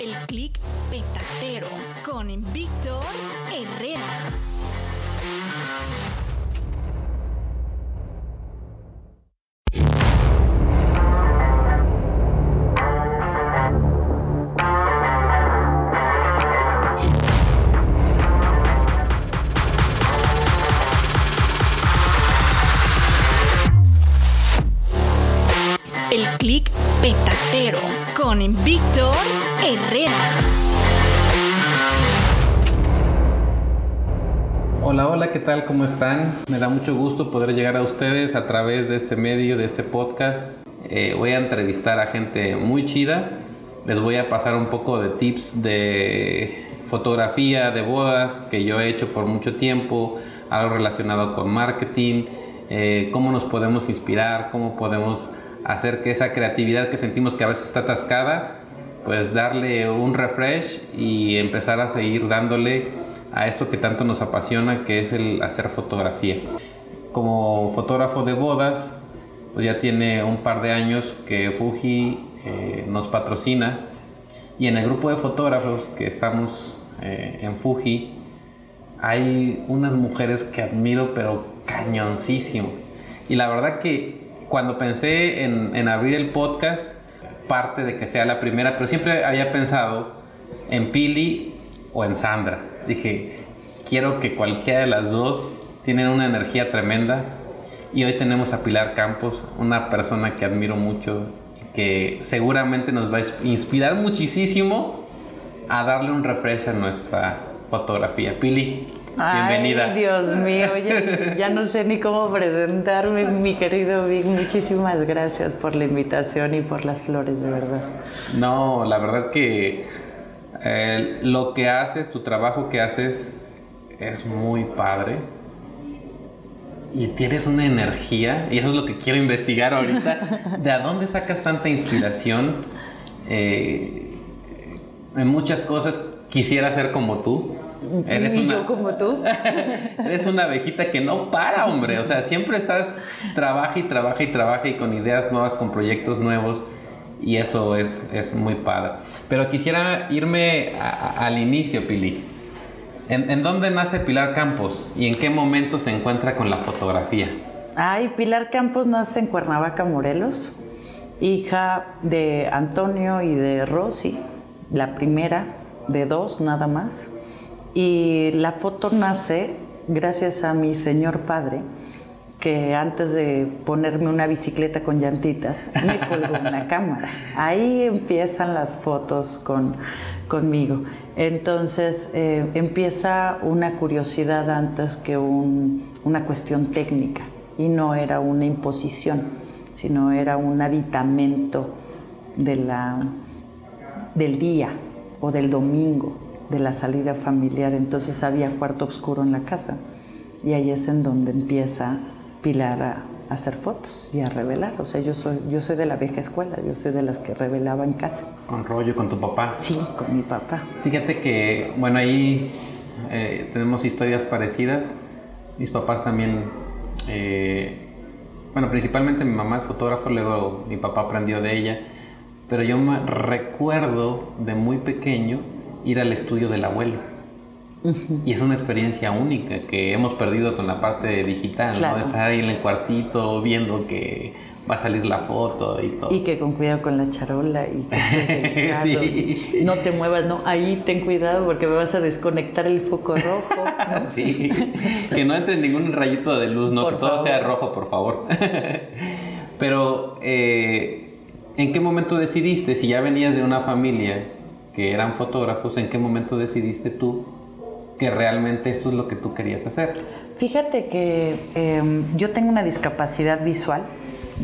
El clic ¿qué tal? ¿Cómo están? Me da mucho gusto poder llegar a ustedes a través de este medio, de este podcast. Eh, voy a entrevistar a gente muy chida. Les voy a pasar un poco de tips de fotografía, de bodas, que yo he hecho por mucho tiempo, algo relacionado con marketing, eh, cómo nos podemos inspirar, cómo podemos hacer que esa creatividad que sentimos que a veces está atascada, pues darle un refresh y empezar a seguir dándole a esto que tanto nos apasiona, que es el hacer fotografía. Como fotógrafo de bodas, pues ya tiene un par de años que Fuji eh, nos patrocina y en el grupo de fotógrafos que estamos eh, en Fuji hay unas mujeres que admiro pero cañoncísimo. Y la verdad que cuando pensé en, en abrir el podcast, parte de que sea la primera, pero siempre había pensado en Pili o en Sandra. Dije, quiero que cualquiera de las dos tienen una energía tremenda. Y hoy tenemos a Pilar Campos, una persona que admiro mucho y que seguramente nos va a inspirar muchísimo a darle un refresh a nuestra fotografía. Pili, bienvenida. Ay, Dios mío, oye, ya no sé ni cómo presentarme, mi querido Vic. Muchísimas gracias por la invitación y por las flores, de verdad. No, la verdad que eh, lo que haces, tu trabajo que haces es muy padre. Y tienes una energía, y eso es lo que quiero investigar ahorita. ¿De a dónde sacas tanta inspiración? Eh, en muchas cosas quisiera ser como tú. Eres y una, yo como tú. eres una abejita que no para, hombre. O sea, siempre estás, trabaja y trabaja y trabaja y con ideas nuevas, con proyectos nuevos. Y eso es, es muy padre. Pero quisiera irme a, a, al inicio, Pili. ¿En, ¿En, dónde nace Pilar Campos y en qué momento se encuentra con la fotografía? Ay, Pilar Campos nace en Cuernavaca, Morelos, hija de Antonio y de Rosy, la primera de dos nada más. Y la foto nace gracias a mi señor padre, que antes de ponerme una bicicleta con llantitas, me colgó una cámara. Ahí empiezan las fotos con, conmigo. Entonces eh, empieza una curiosidad antes que un, una cuestión técnica y no era una imposición, sino era un aditamento de la, del día o del domingo de la salida familiar, entonces había cuarto oscuro en la casa. Y ahí es en donde empieza Pilar a, hacer fotos y a revelar. O sea, yo soy, yo soy de la vieja escuela, yo soy de las que revelaba en casa. Con rollo, con tu papá. Sí, con mi papá. Fíjate que, bueno, ahí eh, tenemos historias parecidas. Mis papás también, eh, bueno, principalmente mi mamá es fotógrafo, luego mi papá aprendió de ella. Pero yo me recuerdo de muy pequeño ir al estudio del abuelo. Y es una experiencia única que hemos perdido con la parte digital, ¿no? Estar ahí en el cuartito viendo que va a salir la foto y todo. Y que con cuidado con la charola y sí. no te muevas, no, ahí ten cuidado porque me vas a desconectar el foco rojo. sí, que no entre ningún rayito de luz, no, que todo sea rojo, por favor. Pero, eh, ¿en qué momento decidiste, si ya venías de una familia que eran fotógrafos, ¿en qué momento decidiste tú que realmente esto es lo que tú querías hacer? Fíjate que em, yo tengo una discapacidad visual,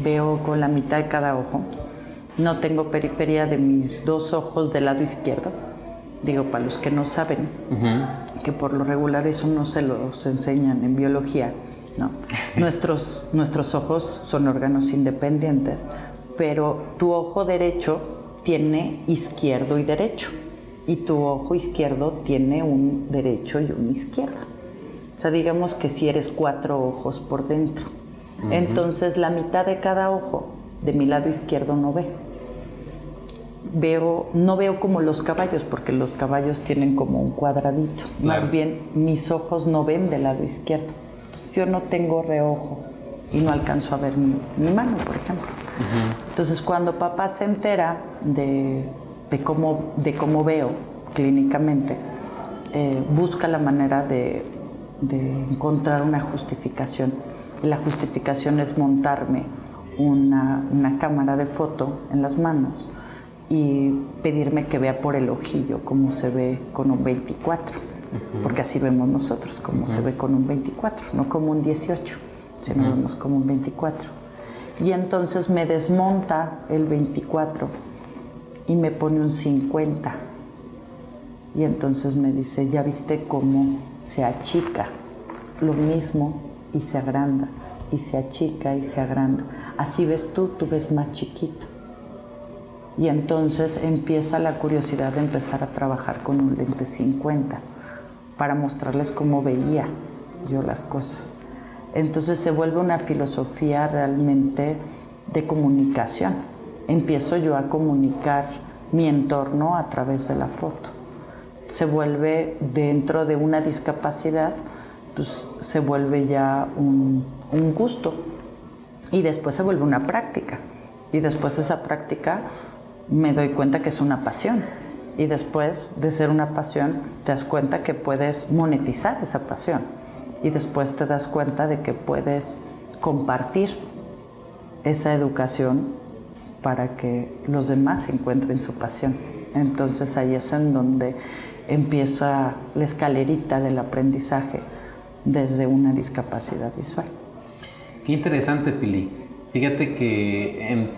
veo con la mitad de cada ojo, no tengo periferia de mis dos ojos del lado izquierdo, digo para los que no saben, que por lo regular eso no se los enseñan en biología, ¿no? nuestros, nuestros ojos son órganos independientes, pero tu ojo derecho tiene izquierdo y derecho y tu ojo izquierdo tiene un derecho y un izquierdo. O sea, digamos que si eres cuatro ojos por dentro. Entonces la mitad de cada ojo de mi lado izquierdo no ve. Veo, no veo como los caballos, porque los caballos tienen como un cuadradito. Más bien, mis ojos no ven del lado izquierdo. yo no tengo reojo y no alcanzo a ver mi, mano, por ejemplo. Entonces, cuando papá se entera de de cómo, de cómo veo clínicamente, eh, busca la manera de, encontrar una justificación. La justificación es montarme una, cámara de foto en las manos y pedirme que vea por el ojillo cómo se ve con un 24, porque así vemos nosotros, cómo se ve con un 24, no como un 18, sino vemos como un 24. Y entonces me desmonta el 24 y me pone un 50. Y entonces me dice, ya viste cómo se achica lo mismo y se agranda, y se achica y se agranda. Así ves tú, tú ves más chiquito. Y entonces empieza la curiosidad de empezar a trabajar con un lente 50 para mostrarles cómo veía yo las cosas. Entonces se vuelve una filosofía realmente de comunicación empiezo yo a comunicar mi entorno a través de la foto. Se vuelve dentro de una discapacidad, pues se vuelve ya un, gusto y después se vuelve una práctica. Y después de esa práctica me doy cuenta que es una pasión. Y después de ser una pasión, te das cuenta que puedes monetizar esa pasión. Y después te das cuenta de que puedes compartir esa educación para que los demás encuentren su pasión. Entonces ahí es en donde empieza la escalerita del aprendizaje desde una discapacidad visual. Qué interesante, Pili. Fíjate que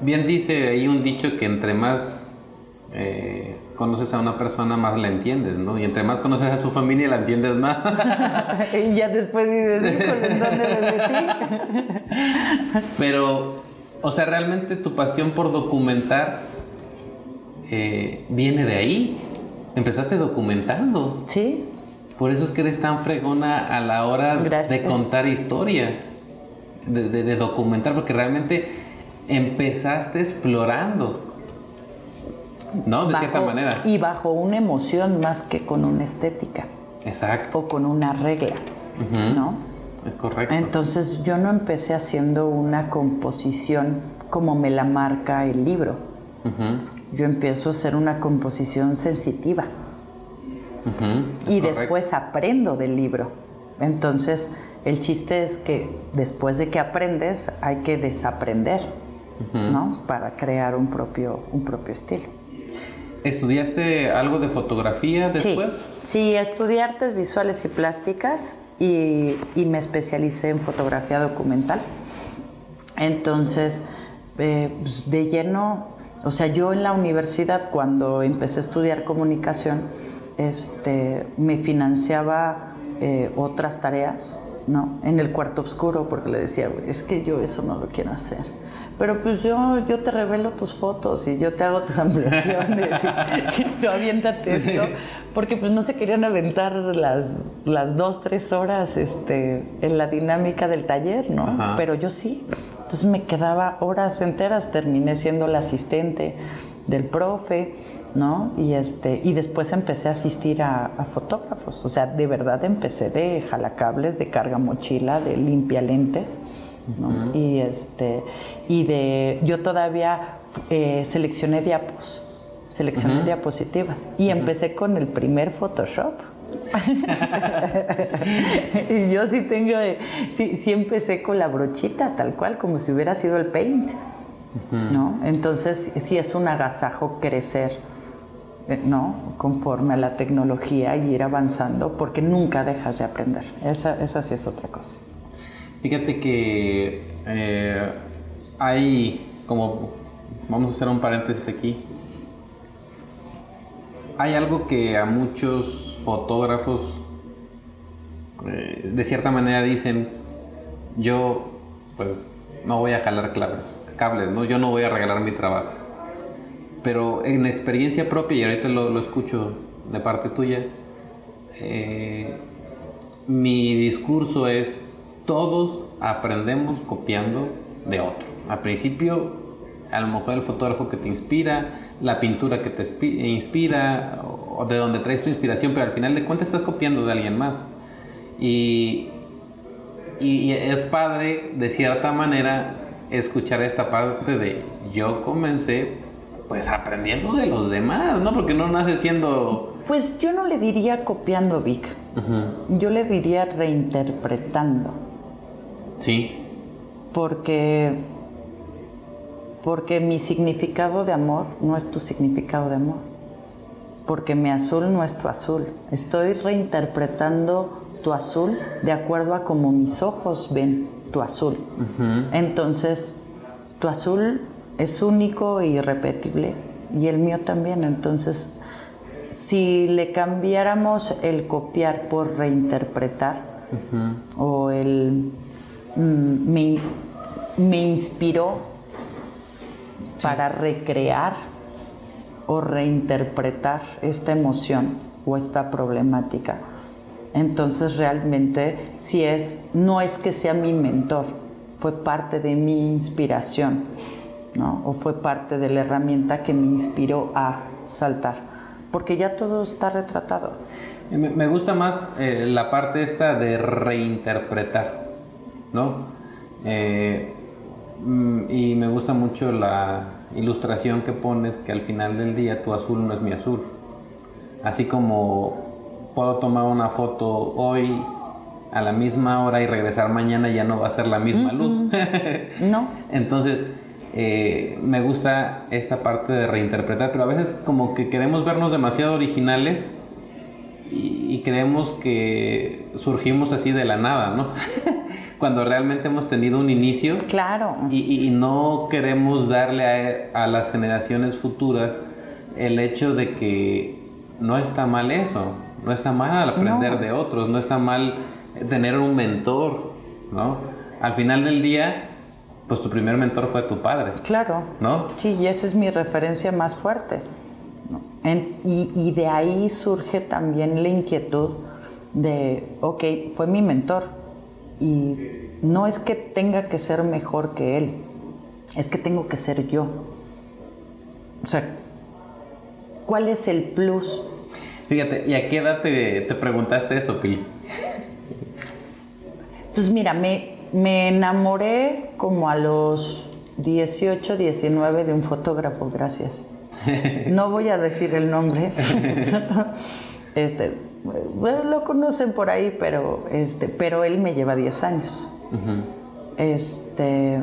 bien dice ahí un dicho que entre más eh, conoces a una persona, más la entiendes, ¿no? Y entre más conoces a su familia, la entiendes más. y ya después dices, ¿en dónde me metí? Pero o sea, realmente tu pasión por documentar eh, viene de ahí. Empezaste documentando. Sí. Por eso es que eres tan fregona a la hora de contar historias, de, documentar, porque realmente empezaste explorando. ¿No? De cierta manera. Y bajo una emoción más que con una estética. Exacto. O con una regla. ¿No? Es correcto. Entonces yo no empecé haciendo una composición como me la marca el libro. Yo empiezo a hacer una composición sensitiva. Y después aprendo del libro. Entonces el chiste es que después de que aprendes hay que desaprender, ¿no? Para crear un propio, un propio estilo. ¿Estudiaste algo de fotografía después? Sí, sí estudié artes visuales y plásticas y, me especialicé en fotografía documental. Entonces, eh, pues, de lleno, o sea, yo en la universidad, cuando empecé a estudiar comunicación, este, me financiaba eh, otras tareas, ¿no? En el cuarto oscuro, porque le decía, es que yo eso no lo quiero hacer. Pero pues yo, yo te revelo tus fotos y yo te hago tus ampliaciones y, tú aviéntate esto. Porque pues no se querían aventar las, las dos, tres horas este, en la dinámica del taller, ¿no? Pero yo sí. Entonces me quedaba horas enteras, terminé siendo la asistente del profe, ¿no? Y, este, y después empecé a asistir a, fotógrafos. O sea, de verdad empecé de jalacables, de carga mochila, de limpia lentes, ¿no? Y este, y de, yo todavía eh, seleccioné diapos, seleccioné diapositivas. Y empecé con el primer Photoshop. y yo sí tengo, sí, sí empecé con la brochita, tal cual, como si hubiera sido el paint. ¿no? Entonces, sí es un agasajo crecer, eh, ¿no? Conforme a la tecnología y ir avanzando, porque nunca dejas de aprender. Esa, esa sí es otra cosa. Fíjate que eh, hay, como, vamos a hacer un paréntesis aquí, hay algo que a muchos fotógrafos eh, de cierta manera dicen, yo pues no voy a jalar claves cables, ¿no? Yo no voy a regalar mi trabajo. Pero en experiencia propia, y ahorita lo, escucho de parte tuya, eh, mi discurso es, todos aprendemos copiando de otro. Al principio, a lo mejor el fotógrafo que te inspira, la pintura que te inspira, o de donde traes tu inspiración, pero al final de cuentas estás copiando de alguien más. Y, y es padre, de cierta manera, escuchar esta parte de yo comencé pues aprendiendo de los demás, ¿no? Porque no nace siendo... Pues yo no le diría copiando Vic, yo le diría reinterpretando. Sí. Porque, porque mi significado de amor no es tu significado de amor. Porque mi azul no es tu azul. Estoy reinterpretando tu azul de acuerdo a como mis ojos ven tu azul. Entonces, tu azul es único e irrepetible y el mío también. Entonces, si le cambiáramos el copiar por reinterpretar o el mm, me, inspiró para recrear o reinterpretar esta emoción o esta problemática, entonces realmente si es, no es que sea mi mentor, fue parte de mi inspiración, ¿no? O fue parte de la herramienta que me inspiró a saltar, porque ya todo está retratado. Me gusta más eh, la parte esta de reinterpretar, ¿no? Eh, mm, y me gusta mucho la ilustración que pones que al final del día tu azul no es mi azul. Así como puedo tomar una foto hoy a la misma hora y regresar mañana ya no va a ser la misma luz. no. Entonces, eh, me gusta esta parte de reinterpretar, pero a veces como que queremos vernos demasiado originales y, creemos que surgimos así de la nada, ¿no? Cuando realmente hemos tenido un inicio. Claro. Y, no queremos darle a, a las generaciones futuras el hecho de que no está mal eso no está mal aprender de otros, no está mal tener un mentor, ¿no? Al final del día, pues tu primer mentor fue tu padre. Claro. ¿No? Sí, y esa es mi referencia más fuerte. y, de ahí surge también la inquietud de, ok, fue mi mentor. Y no es que tenga que ser mejor que él, es que tengo que ser yo. O sea, ¿cuál es el plus Fíjate, ¿y a qué edad te, preguntaste eso, Pili? Pues mira, me, me enamoré como a los 18, 19 de un fotógrafo, gracias. No voy a decir el nombre. Este, lo conocen por ahí, pero, este, pero él me lleva 10 años. Este,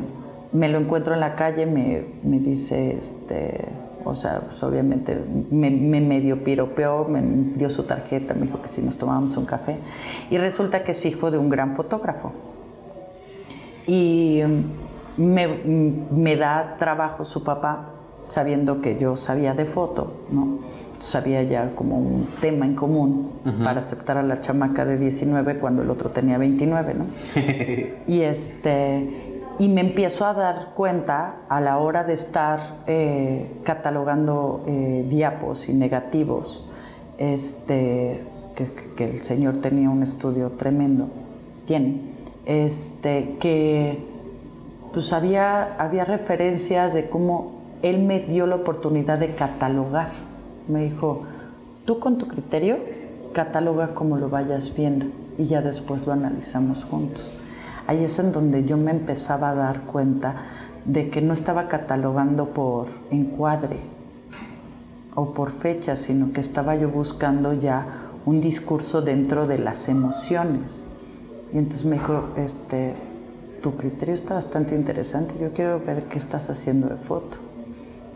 me lo encuentro en la calle, me, me dice, este, o sea, pues obviamente me, medio piropeó, me dio su tarjeta, me dijo que si nos tomábamos un café. Y resulta que es hijo de un gran fotógrafo. Y mm, me, mm, me da trabajo su papá, sabiendo que yo sabía de foto, ¿no? Entonces había ya como un tema en común para aceptar a la chamaca de 19 cuando el otro tenía 29, ¿no? y este y me empiezo a dar cuenta a la hora de estar eh, catalogando eh, diapos y negativos, este, que, el señor tenía un estudio tremendo, tiene, este, que pues había, había referencias de cómo él me dio la oportunidad de catalogar. Me dijo, tú con tu criterio, cataloga como lo vayas viendo y ya después lo analizamos juntos ahí es en donde yo me empezaba a dar cuenta de que no estaba catalogando por encuadre o por fecha, sino que estaba yo buscando ya un discurso dentro de las emociones. Y entonces me dijo, este, tu criterio está bastante interesante, yo quiero ver qué estás haciendo de foto.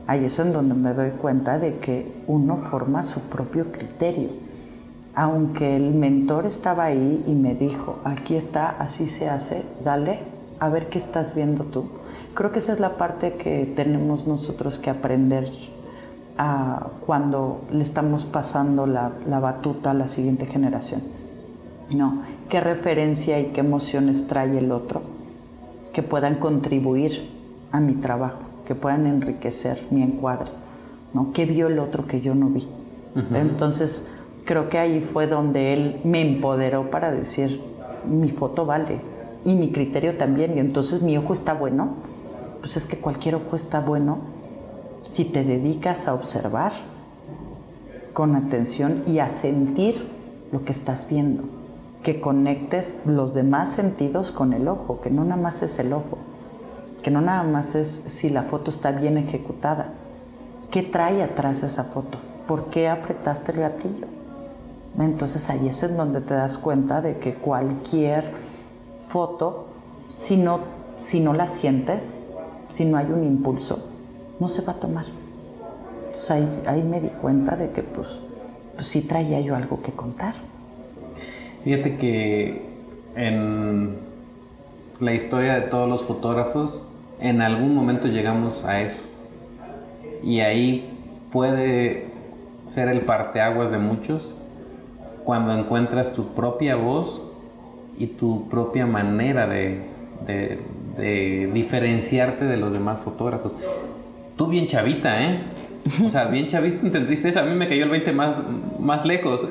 Ahí es en donde me doy cuenta de que uno forma su propio criterio aunque el mentor estaba ahí y me dijo, aquí está, así se hace, dale, a ver qué estás viendo tú. Creo que esa es la parte que tenemos nosotros que aprender cuando le estamos pasando la, batuta a la siguiente generación. No, qué referencia y qué emociones trae el otro que puedan contribuir a mi trabajo, que puedan enriquecer mi encuadre, ¿no? ¿Qué vio el otro que yo no vi? Entonces, creo que ahí fue donde él me empoderó para decir, mi foto vale y mi criterio también, y entonces mi ojo está bueno. Pues es que cualquier ojo está bueno si te dedicas a observar con atención y a sentir lo que estás viendo, que conectes los demás sentidos con el ojo, que no nada más es el ojo, que no nada más es si la foto está bien ejecutada, qué trae atrás esa foto, por qué apretaste el gatillo entonces ahí es en donde te das cuenta de que cualquier foto, si no, si no la sientes, si no hay un impulso, no se va a tomar. Entonces ahí, me di cuenta de que pues, pues sí traía yo algo que contar. Fíjate que en la historia de todos los fotógrafos, en algún momento llegamos a eso. Y ahí puede ser el parteaguas de muchos cuando encuentras tu propia voz y tu propia manera de, diferenciarte de los demás fotógrafos. Tú bien chavita, ¿eh? O sea, bien chavita entendiste eso. A mí me cayó el 20 más, más lejos.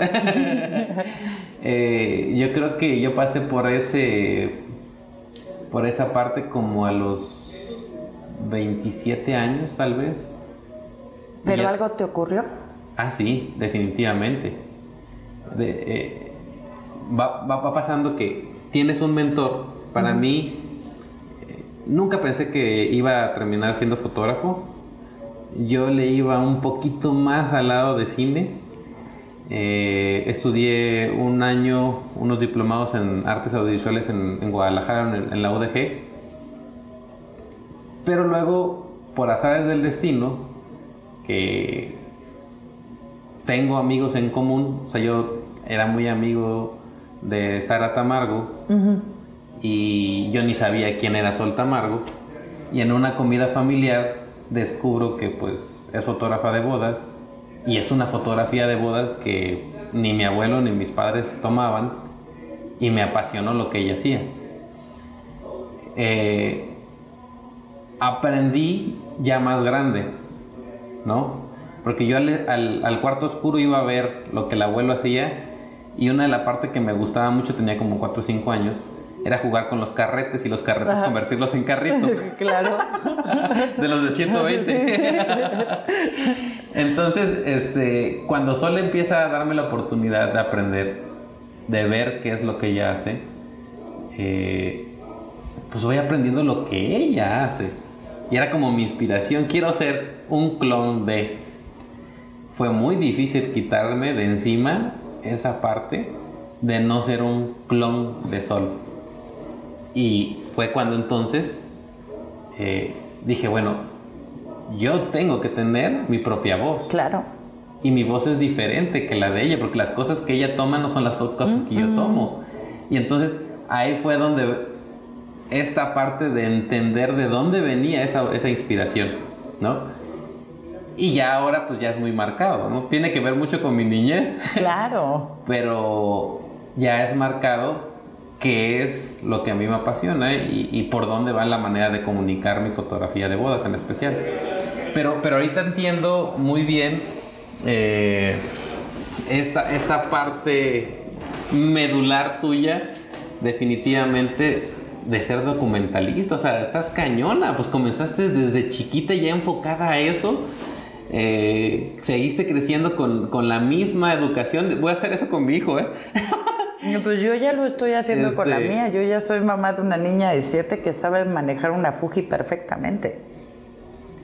Eh, yo creo que yo pasé por ese por esa parte como a los 27 años tal vez. ¿Pero algo te ocurrió? Ah, sí, definitivamente eh, va, pasando que tienes un mentor. Para mí, eh, nunca pensé que iba a terminar siendo fotógrafo. Yo le iba un poquito más al lado de cine. Eh, estudié un año, unos diplomados en artes audiovisuales en, Guadalajara, en, en, la UDG. Pero luego, por azares del destino, que tengo amigos en común, o sea, yo era muy amigo de Sara Tamargo y yo ni sabía quién era Sol Tamargo y en una comida familiar descubro que pues es fotógrafa de bodas y es una fotografía de bodas que ni mi abuelo ni mis padres tomaban y me apasionó lo que ella hacía. Eh, aprendí ya más grande, ¿no? Porque yo al, cuarto oscuro iba a ver lo que el abuelo hacía y una de las partes que me gustaba mucho, tenía como 4 o 5 años, era jugar con los carretes y los carretes convertirlos en carritos. claro. de los de 120. Entonces, este, cuando Sol empieza a darme la oportunidad de aprender, de ver qué es lo que ella hace, eh, pues voy aprendiendo lo que ella hace. Y era como mi inspiración, quiero ser un clon de fue muy difícil quitarme de encima esa parte de no ser un clon de Sol. Y fue cuando entonces eh, dije, bueno, yo tengo que tener mi propia voz. Claro. Y mi voz es diferente que la de ella, porque las cosas que ella toma no son las cosas que yo tomo. Y entonces ahí fue donde esta parte de entender de dónde venía esa, esa inspiración, ¿no? Y ya ahora pues ya es muy marcado, ¿no? Tiene que ver mucho con mi niñez. Claro. pero ya es marcado qué es lo que a mí me apasiona y, y, por dónde va la manera de comunicar mi fotografía de bodas en especial. Pero, pero ahorita entiendo muy bien eh, esta, esta parte medular tuya, definitivamente de ser documentalista. O sea, estás cañona, pues comenzaste desde chiquita ya enfocada a eso. Eh, seguiste creciendo con, con, la misma educación. Voy a hacer eso con mi hijo, ¿eh? pues yo ya lo estoy haciendo con la este mía. Yo ya soy mamá de una niña de siete que sabe manejar una Fuji perfectamente.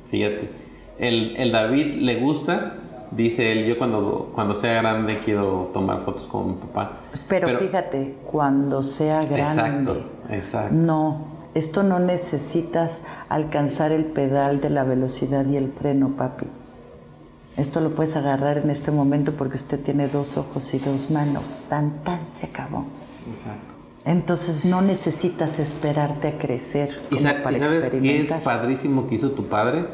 Fíjate, el, el David le gusta, dice él, yo cuando, cuando sea grande quiero tomar fotos con mi papá. Pero, fíjate, cuando sea grande. Exacto, exacto. No, esto no necesitas alcanzar el pedal de la velocidad y el freno, papi. Esto lo puedes agarrar en este momento porque usted tiene dos ojos y dos manos. Tan, tan se acabó. Exacto. Entonces no necesitas esperarte a crecer. ¿Y, sabes qué es padrísimo que hizo tu padre?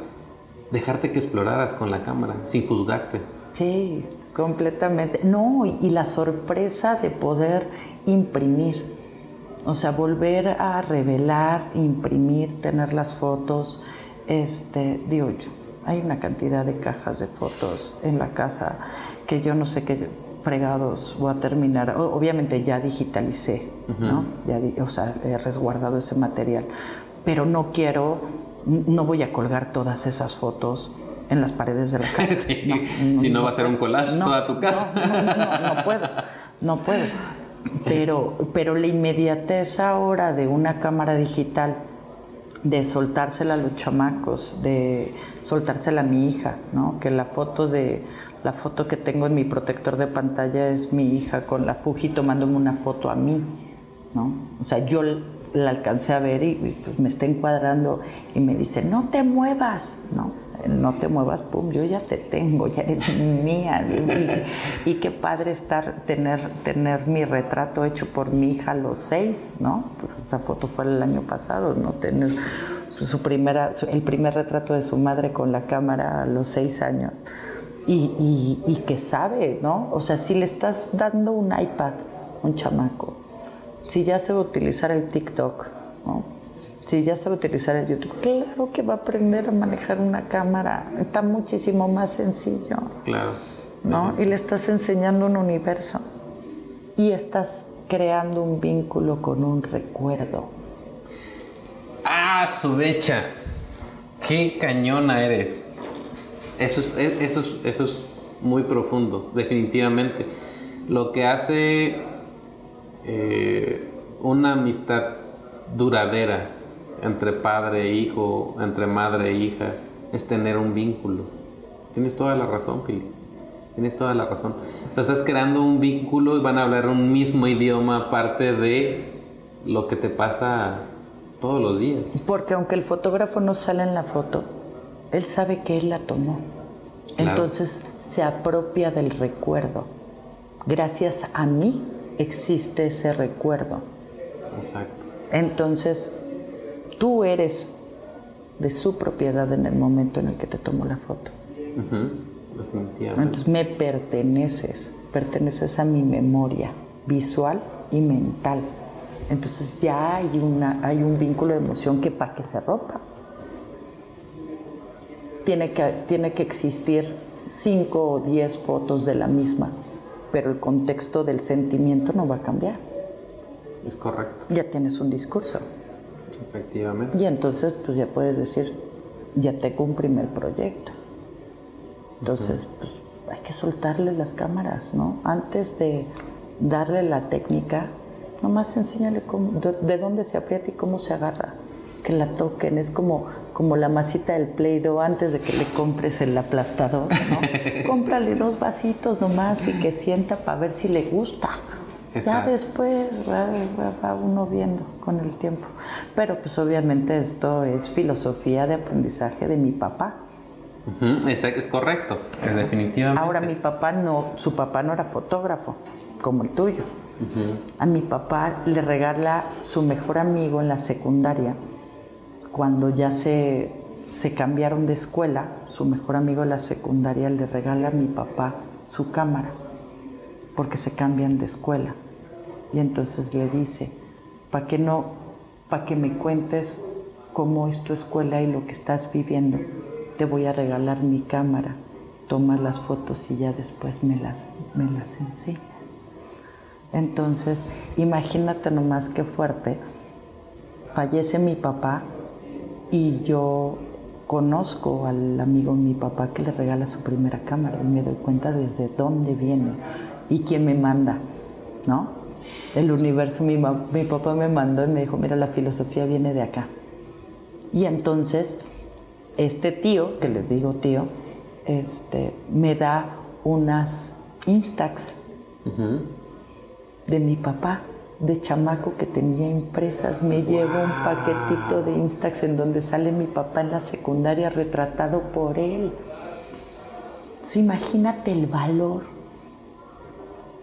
Dejarte que exploraras con la cámara, sin juzgarte. Sí, completamente. No, y, la sorpresa de poder imprimir. O sea, volver a revelar, imprimir, tener las fotos. Este, digo yo, hay una cantidad de cajas de fotos en la casa que yo no sé qué fregados voy a terminar. Obviamente ya digitalicé, ¿no? Ya, o sea, he resguardado ese material, pero no quiero, no voy a colgar todas esas fotos en las paredes de la casa. si no va a ser un collage toda tu casa. No, no, puedo, no puedo. Pero, pero la inmediatez ahora de una cámara digital, de soltársela a los chamacos, de soltársela a mi hija, ¿no? Que la foto de la foto que tengo en mi protector de pantalla es mi hija con la Fuji tomándome una foto a mí, ¿no? O sea, yo la alcancé a ver y, pues me está encuadrando y me dice, no te muevas, ¿no? No te muevas, pum, yo ya te tengo, ya eres mía. Y, qué padre estar, tener, tener mi retrato hecho por mi hija a los seis, ¿no? Pues esa foto fue el año pasado, ¿no? Tener su primera, el primer retrato de su madre con la cámara a los seis años. Y, y, que sabe, ¿no? O sea, si le estás dando un iPad, un chamaco, si ya sabe utilizar el TikTok, ¿no? Si ya sabe utilizar el YouTube, claro que va a aprender a manejar una cámara. Está muchísimo más sencillo. Claro. ¿No? Y le estás enseñando un universo. Y estás creando un vínculo con un recuerdo. ¡Ah, su becha! ¡Qué cañona eres! Eso es, e, eso, es, eso es muy profundo, definitivamente. Lo que hace eh, una amistad duradera entre padre e hijo, entre madre e hija, es tener un vínculo. Tienes toda la razón, Philip. Tienes toda la razón. estás creando un vínculo y van a hablar un mismo idioma aparte de lo que te pasa todos los días. Porque aunque el fotógrafo no sale en la foto, él sabe que él la tomó. Entonces se apropia del recuerdo. Gracias a mí existe ese recuerdo. Exacto. Entonces tú eres de su propiedad en el momento en el que te tomó la foto. Definitivamente. Entonces me perteneces, perteneces a mi memoria visual y mental. Entonces ya hay, una, hay un vínculo de emoción que para que se rompa tiene que, tiene que existir cinco o diez fotos de la misma, pero el contexto del sentimiento no va a cambiar. Es correcto. Ya tienes un discurso. Efectivamente. Y entonces pues ya puedes decir, ya tengo un primer proyecto. Entonces, pues hay que soltarle las cámaras, ¿no? Antes de darle la técnica, Nomás enséñale cómo, de, dónde se aprieta y cómo se agarra. Que la toquen. Es como, como la masita del Play-Doh antes de que le compres el aplastador, ¿no? Cómprale dos vasitos nomás y que sienta para ver si le gusta. Ya después va, uno viendo con el tiempo. Pero pues obviamente esto es filosofía de aprendizaje de mi papá. es, correcto, es definitivamente. Ahora mi papá no, su papá no era fotógrafo como el tuyo. A mi papá le regala su mejor amigo en la secundaria, cuando ya se, se cambiaron de escuela, su mejor amigo de la secundaria le regala a mi papá su cámara, porque se cambian de escuela. Y entonces le dice, para que no, para que me cuentes cómo es tu escuela y lo que estás viviendo, te voy a regalar mi cámara, tomas las fotos y ya después me las, me las enseñas. Entonces, imagínate nomás qué fuerte. Fallece mi papá y yo conozco al amigo de mi papá que le regala su primera cámara y me doy cuenta desde dónde viene y quién me manda, ¿no? El universo, mi, mi papá me mandó y me dijo, mira, la filosofía viene de acá. Y entonces, este tío, que le digo tío, este, me da unas Instax de mi papá de chamaco que tenía impresas, me llevo un paquetito de Instax en donde sale mi papá en la secundaria retratado por él. imagínate el valor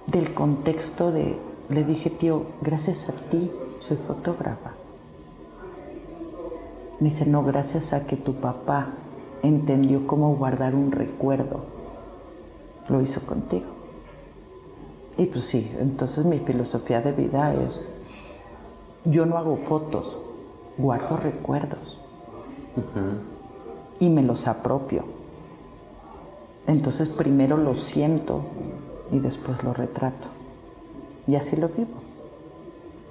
del contexto de, le dije, tío, gracias a ti soy fotógrafa. Me dice, no, gracias a que tu papá entendió cómo guardar un recuerdo, lo hizo contigo. Y pues sí, entonces mi filosofía de vida es, yo no hago fotos, guardo recuerdos y me los apropio. Entonces primero lo siento y después lo retrato. Y así lo vivo.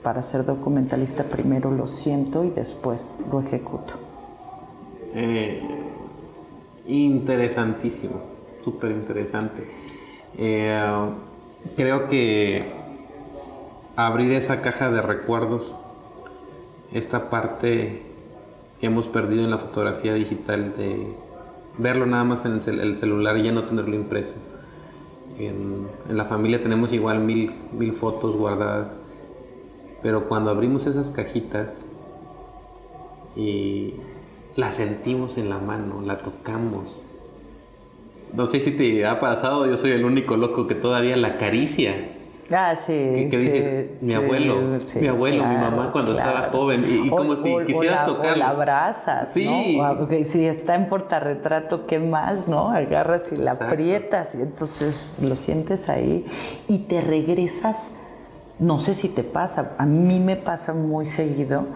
Para ser documentalista primero lo siento y después lo ejecuto. Eh, interesantísimo, súper interesante. Eh, creo que abrir esa caja de recuerdos, esta parte que hemos perdido en la fotografía digital de verlo nada más en el, celular y ya no tenerlo impreso. En, la familia tenemos igual mil, mil fotos guardadas, pero cuando abrimos esas cajitas y la sentimos en la mano, la tocamos, no sé si te ha pasado, yo soy el único loco que todavía la acaricia. Ah, sí. ¿Qué dices, mi abuelo, mi abuelo, mi mamá cuando estaba joven, y, como si quisieras tocar. la abrazas, sí. ¿no? si está en portarretrato, ¿qué más, no? Agarras y la aprietas, y entonces lo sientes ahí, y te regresas, no sé si te pasa, a mí me pasa muy seguido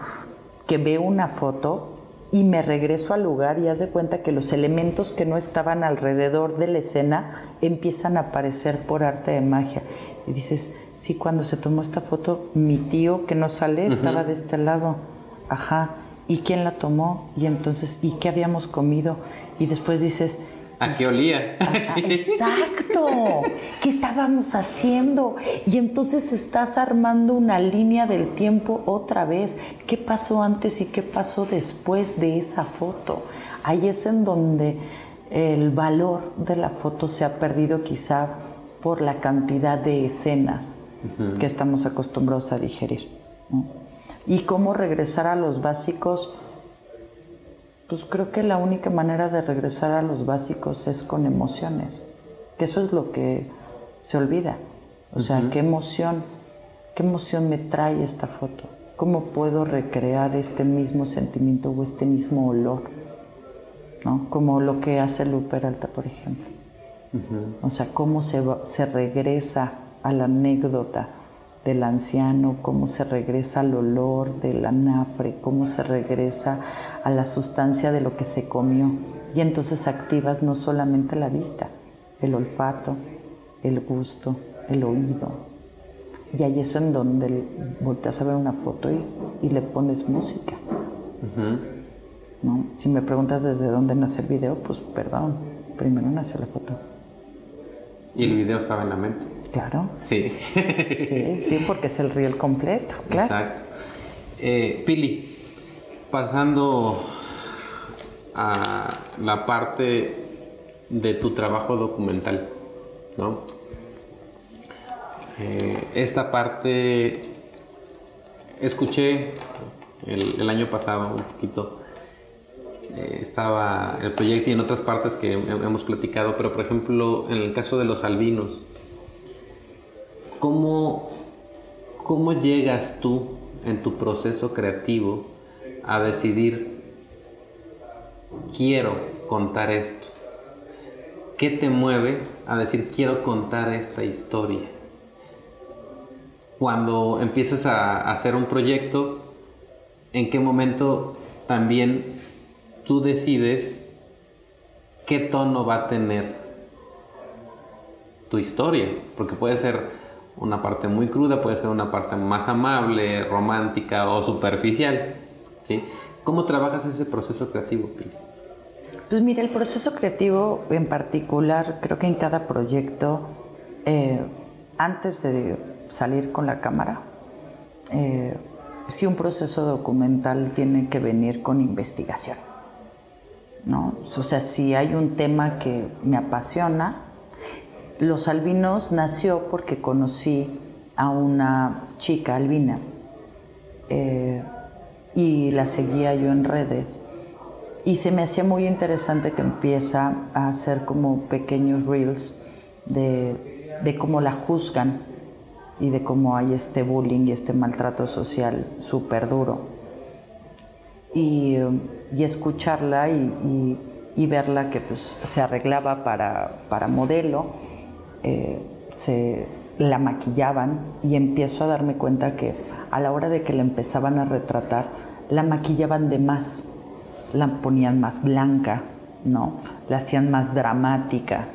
que veo una foto y me regreso al lugar y haz de cuenta que los elementos que no estaban alrededor de la escena empiezan a aparecer por arte de magia. Y dices, sí, cuando se tomó esta foto, mi tío que no sale estaba de este lado. Ajá. ¿Y quién la tomó? Y entonces, ¿y qué habíamos comido? Y después dices, ¿A qué olía? Exacto. ¿Qué estábamos haciendo? Y entonces estás armando una línea del tiempo otra vez. ¿Qué pasó antes y qué pasó después de esa foto? Ahí es en donde el valor de la foto se ha perdido quizá por la cantidad de escenas que estamos acostumbrados a digerir. Y cómo regresar a los básicos pues creo que la única manera de regresar a los básicos es con emociones, que eso es lo que se olvida. O sea, qué emoción, qué emoción me trae esta foto, cómo puedo recrear este mismo sentimiento o este mismo olor, ¿no? Como lo que hace Luper Alta, por ejemplo. O sea, cómo se, se regresa a la anécdota del anciano, cómo se regresa al olor del anafre, cómo se regresa a la sustancia de lo que se comió. Y entonces activas no solamente la vista, el olfato, el gusto, el oído. Y ahí es en donde volteas a ver una foto y, le pones música. ¿No? Si me preguntas desde dónde nace el video, pues perdón, primero nació la foto. Y el video estaba en la mente. Claro. Sí. sí, sí, porque es el reel completo, claro. Exacto. Eh, Pili, pasando a la parte de tu trabajo documental, ¿no? Eh, esta parte escuché el, año pasado un poquito eh, estaba el proyecto y en otras partes que hemos platicado, pero por ejemplo en el caso de los albinos, ¿cómo, cómo llegas tú en tu proceso creativo a decidir quiero contar esto? ¿Qué te mueve a decir quiero contar esta historia? Cuando empiezas a hacer un proyecto, ¿en qué momento también tú decides qué tono va a tener tu historia? Porque puede ser una parte muy cruda, puede ser una parte más amable, romántica o superficial. ¿Cómo trabajas ese proceso creativo, Pili? Pues mira, el proceso creativo en particular, creo que en cada proyecto, eh, antes de salir con la cámara, eh, si un proceso documental tiene que venir con investigación. ¿no? O sea, si hay un tema que me apasiona, Los Albinos nació porque conocí a una chica albina eh, y la seguía yo en redes y se me hacía muy interesante que empieza a hacer como pequeños reels de, cómo la juzgan y de cómo hay este bullying y este maltrato social súper duro. Y, escucharla y, verla que pues, se arreglaba para, modelo, eh, se, la maquillaban y empiezo a darme cuenta que a la hora de que la empezaban a retratar, la maquillaban de más la ponían más blanca, ¿no? La hacían más dramática.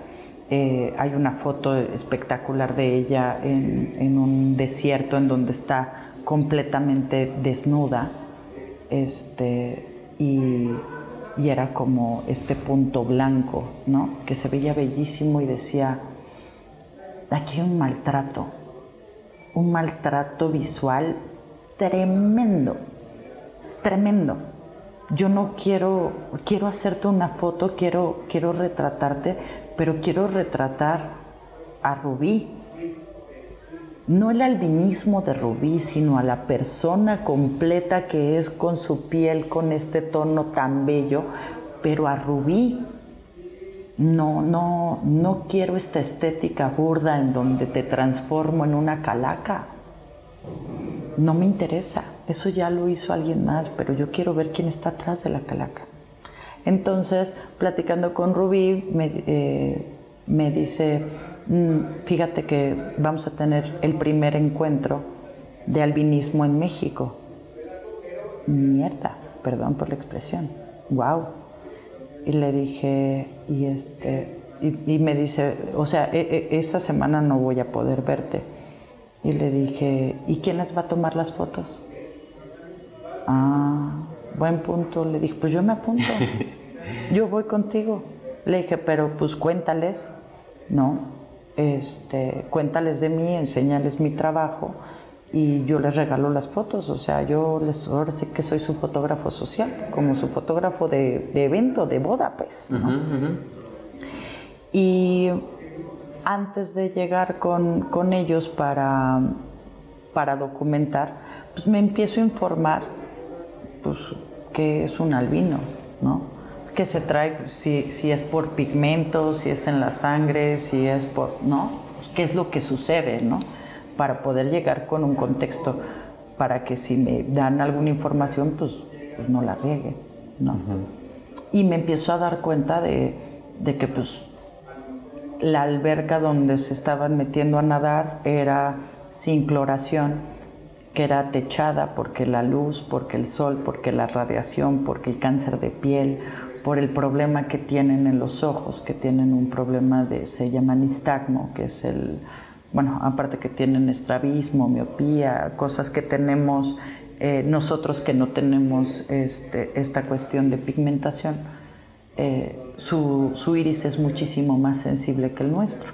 Eh, hay una foto espectacular de ella en, un desierto en donde está completamente desnuda. Este, y, y, era como este punto blanco, ¿no? Que se veía bellísimo y decía, aquí hay un maltrato, un maltrato visual tremendo, tremendo yo no quiero, quiero hacerte una foto, quiero, quiero retratarte, pero quiero retratar a Rubí. No el albinismo de Rubí, sino a la persona completa que es con su piel, con este tono tan bello, pero a Rubí. No, no, no quiero esta estética burda en donde te transformo en una calaca. No me interesa eso ya lo hizo alguien más, pero yo quiero ver quién está atrás de la calaca. Entonces, platicando con Rubí, me, eh, dice, mm, fíjate que vamos a tener el primer encuentro de albinismo en México. Mierda, perdón por la expresión. Wow. Y le dije, y este, y, me dice, o sea, e, e, esa semana no voy a poder verte. Y le dije, ¿y quién les va a tomar las fotos? Ah, buen punto. Le dije, pues yo me apunto. Yo voy contigo. Le dije, pero pues cuéntales, ¿no? Este, cuéntales de mí, enséñales mi trabajo y yo les regalo las fotos. O sea, yo les, ahora sé que soy su fotógrafo social, como su fotógrafo de, evento, de boda, pues. Y antes de llegar con, con ellos para, para documentar, pues me empiezo a informar pues, ¿qué es un albino? ¿no? ¿Qué se trae? Si, si es por pigmentos, si es en la sangre, si es por, ¿no? Pues, ¿Qué es lo que sucede, no? Para poder llegar con un contexto, para que si me dan alguna información, pues, pues no la riegue, ¿no? Y me empiezo a dar cuenta de, de que, pues, la alberca donde se estaban metiendo a nadar era sin cloración que era techada porque la luz, porque el sol, porque la radiación, porque el cáncer de piel, por el problema que tienen en los ojos, que tienen un problema de, se llama nistagmo, que es el, bueno, aparte que tienen estrabismo, miopía, cosas que tenemos eh, nosotros que no tenemos este, esta cuestión de pigmentación, eh, su, su iris es muchísimo más sensible que el nuestro.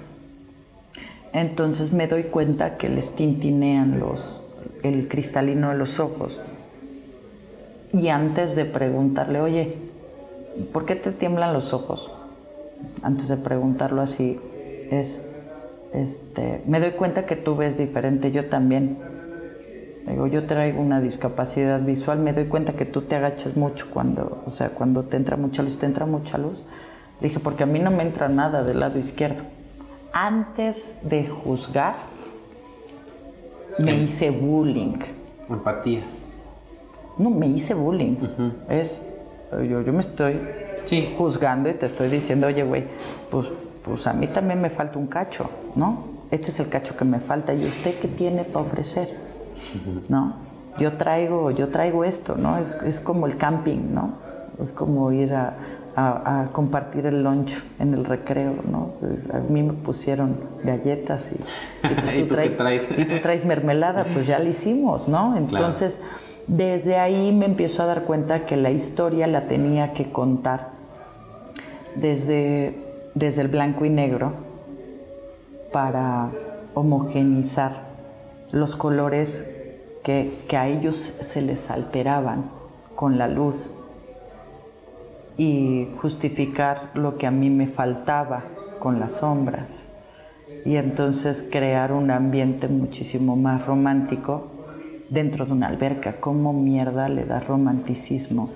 Entonces me doy cuenta que les tintinean los, el cristalino de los ojos. Y antes de preguntarle, oye, ¿por qué te tiemblan los ojos? Antes de preguntarlo así, es, este, me doy cuenta que tú ves diferente, yo también. Digo, yo traigo una discapacidad visual, me doy cuenta que tú te agachas mucho cuando, o sea, cuando te entra mucha luz, te entra mucha luz. Dije, porque a mí no me entra nada del lado izquierdo. Antes de juzgar, me hice bullying. Empatía. No, me hice bullying. Es, yo, yo me estoy Sí. juzgando y te estoy diciendo, oye, güey, pues, pues a mí también me falta un cacho, ¿no? Este es el cacho que me falta. ¿Y usted qué tiene para ofrecer? ¿No? Yo traigo, yo traigo esto, ¿no? Es, es como el camping, ¿no? Es como ir a, a- a compartir el lunch en el recreo, ¿no? A mí me pusieron galletas y, y pues ¿Y tú traes? y tú traes mermelada, pues ya lo hicimos, ¿no? Entonces, desde ahí me empiezo a dar cuenta que la historia la tenía que contar desde, desde el blanco y negro para homogenizar los colores que, que a ellos se les alteraban con la luz y justificar lo que a mí me faltaba con las sombras y entonces crear un ambiente muchísimo más romántico dentro de una alberca. ¿Cómo mierda le da romanticismo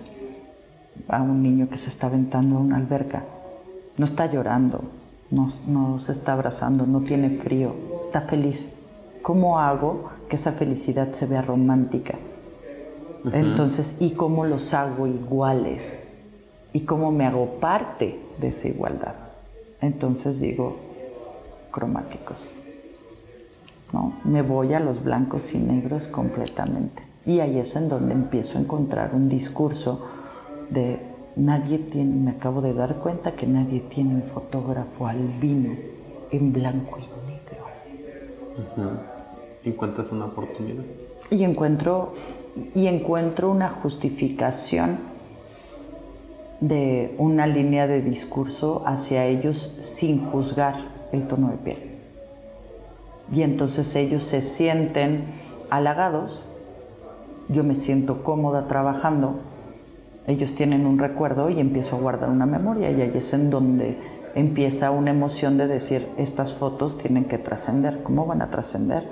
a un niño que se está aventando a una alberca? No está llorando, no, no se está abrazando, no tiene frío, está feliz. ¿Cómo hago que esa felicidad se vea romántica? Entonces, ¿y cómo los hago iguales? ¿Y cómo me hago parte de esa igualdad? Entonces digo, cromáticos. ¿no? Me voy a los blancos y negros completamente. Y ahí es en donde empiezo a encontrar un discurso de nadie tiene, me acabo de dar cuenta que nadie tiene un fotógrafo albino en blanco y negro. Ujú. Encuentras una oportunidad. Y encuentro, y encuentro una justificación de una línea de discurso hacia ellos sin juzgar el tono de piel. Y entonces ellos se sienten halagados, yo me siento cómoda trabajando, ellos tienen un recuerdo y empiezo a guardar una memoria y ahí es en donde empieza una emoción de decir, estas fotos tienen que trascender. ¿Cómo van a trascender?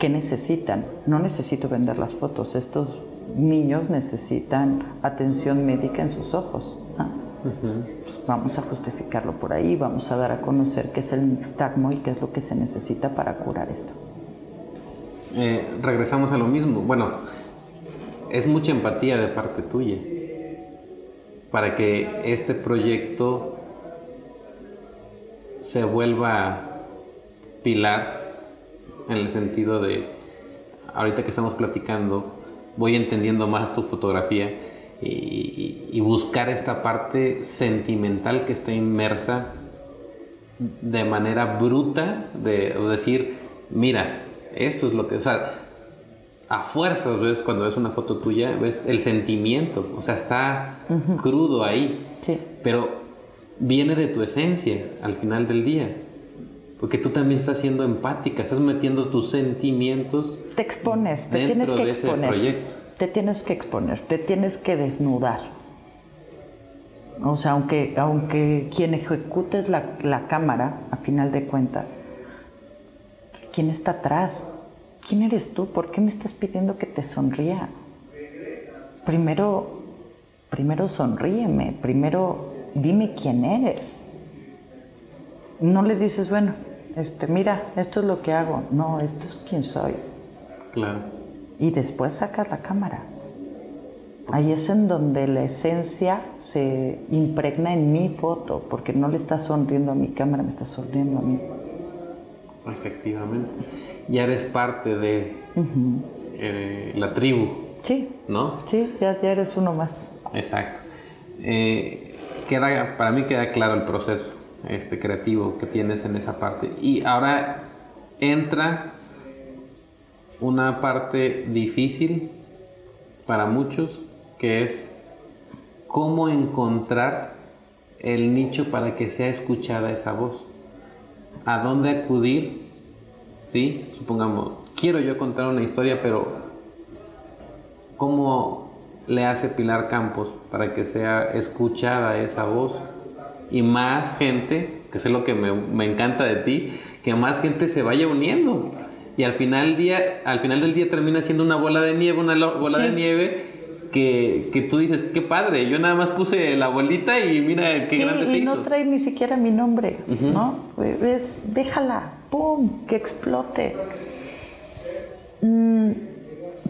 ¿Qué necesitan? No necesito vender las fotos, estos niños necesitan atención médica en sus ojos. Pues vamos a justificarlo por ahí, vamos a dar a conocer qué es el nixtagmo y qué es lo que se necesita para curar esto. Eh, regresamos a lo mismo. Bueno, es mucha empatía de parte tuya para que este proyecto se vuelva pilar en el sentido de, ahorita que estamos platicando, voy entendiendo más tu fotografía y, y- y buscar esta parte sentimental que está inmersa de manera bruta de decir, mira, esto es lo que, o sea, a fuerzas ves cuando ves una foto tuya, ves el sentimiento, o sea, está crudo ahí, Sí. pero viene de tu esencia al final del día, porque tú también estás siendo empática, estás metiendo tus sentimientos Te expones, te tienes que exponer. Te tienes que exponer, te tienes que desnudar. O sea, aunque, aunque quien ejecuta es la, la cámara, a final de cuentas, ¿quién está atrás? ¿Quién eres tú? ¿Por qué me estás pidiendo que te sonría? Primero, primero sonríeme, primero dime quién eres. No le dices, bueno, este, mira, esto es lo que hago. No, esto es quién soy. Claro. Y después sacas la cámara. Ahí es en donde la esencia se impregna en mi foto, porque no le está sonriendo a mi cámara, me está sonriendo a mí. Efectivamente. Ya eres parte de eh, la tribu, Sí, ¿no? sí, ya, ya eres uno más. Exacto. Eh, queda, para mí queda claro el proceso este, creativo que tienes en esa parte. Y ahora entra una parte difícil para muchos, que es cómo encontrar el nicho para que sea escuchada esa voz. ¿A dónde acudir? ¿Sí? Supongamos, quiero yo contar una historia, pero ¿cómo le hace Pilar Campos para que sea escuchada esa voz? Y más gente, que es lo que me, me encanta de ti, que más gente se vaya uniendo. Y al final, día, al final del día termina siendo una bola de nieve, una bola de nieve que, que tú dices, qué padre, yo nada más puse la bolita y mira qué sí, grande se y hizo. no trae ni siquiera mi nombre, ¿no? Es, déjala, ¡pum!, que explote. Mm,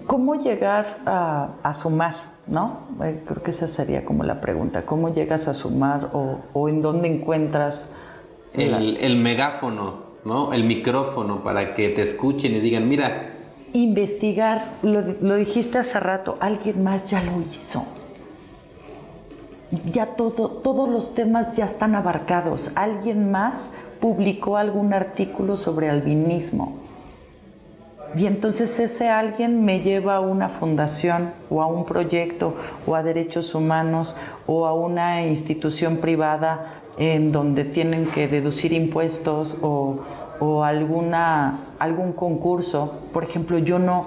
¿Cómo llegar a, a sumar ¿no? Eh, creo que esa sería como la pregunta. ¿Cómo llegas a sumar o, o en dónde encuentras el, el, megáfono, ¿no? El micrófono para que te escuchen y digan, mira. Investigar, lo, lo dijiste hace rato, alguien más ya lo hizo. Ya todo, todos los temas ya están abarcados. Alguien más publicó algún artículo sobre albinismo y entonces ese alguien me lleva a una fundación o a un proyecto o a derechos humanos o a una institución privada en donde tienen que deducir impuestos o, alguna, algún concurso. Por ejemplo, yo no,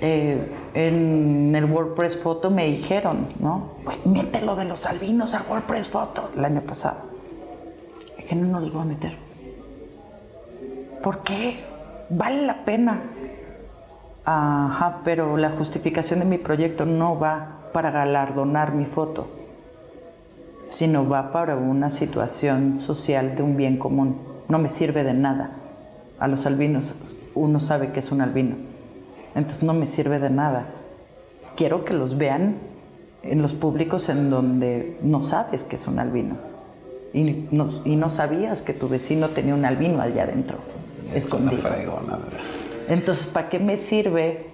eh, en el WordPress Photo me dijeron, ¿no? Pues mételo de los albinos a WordPress Photo el año pasado. Es que no, no los voy a meter. ¿Por qué? Vale la pena Ajá, pero la justificación de mi proyecto no va para galardonar mi foto, sino va para una situación social de un bien común. No me sirve de nada. A los albinos uno sabe que es un albino, entonces no me sirve de nada. Quiero que los vean en los públicos en donde no sabes que es un albino y no, y no sabías que tu vecino tenía un albino allá adentro, escondido. Entonces, ¿para qué me sirve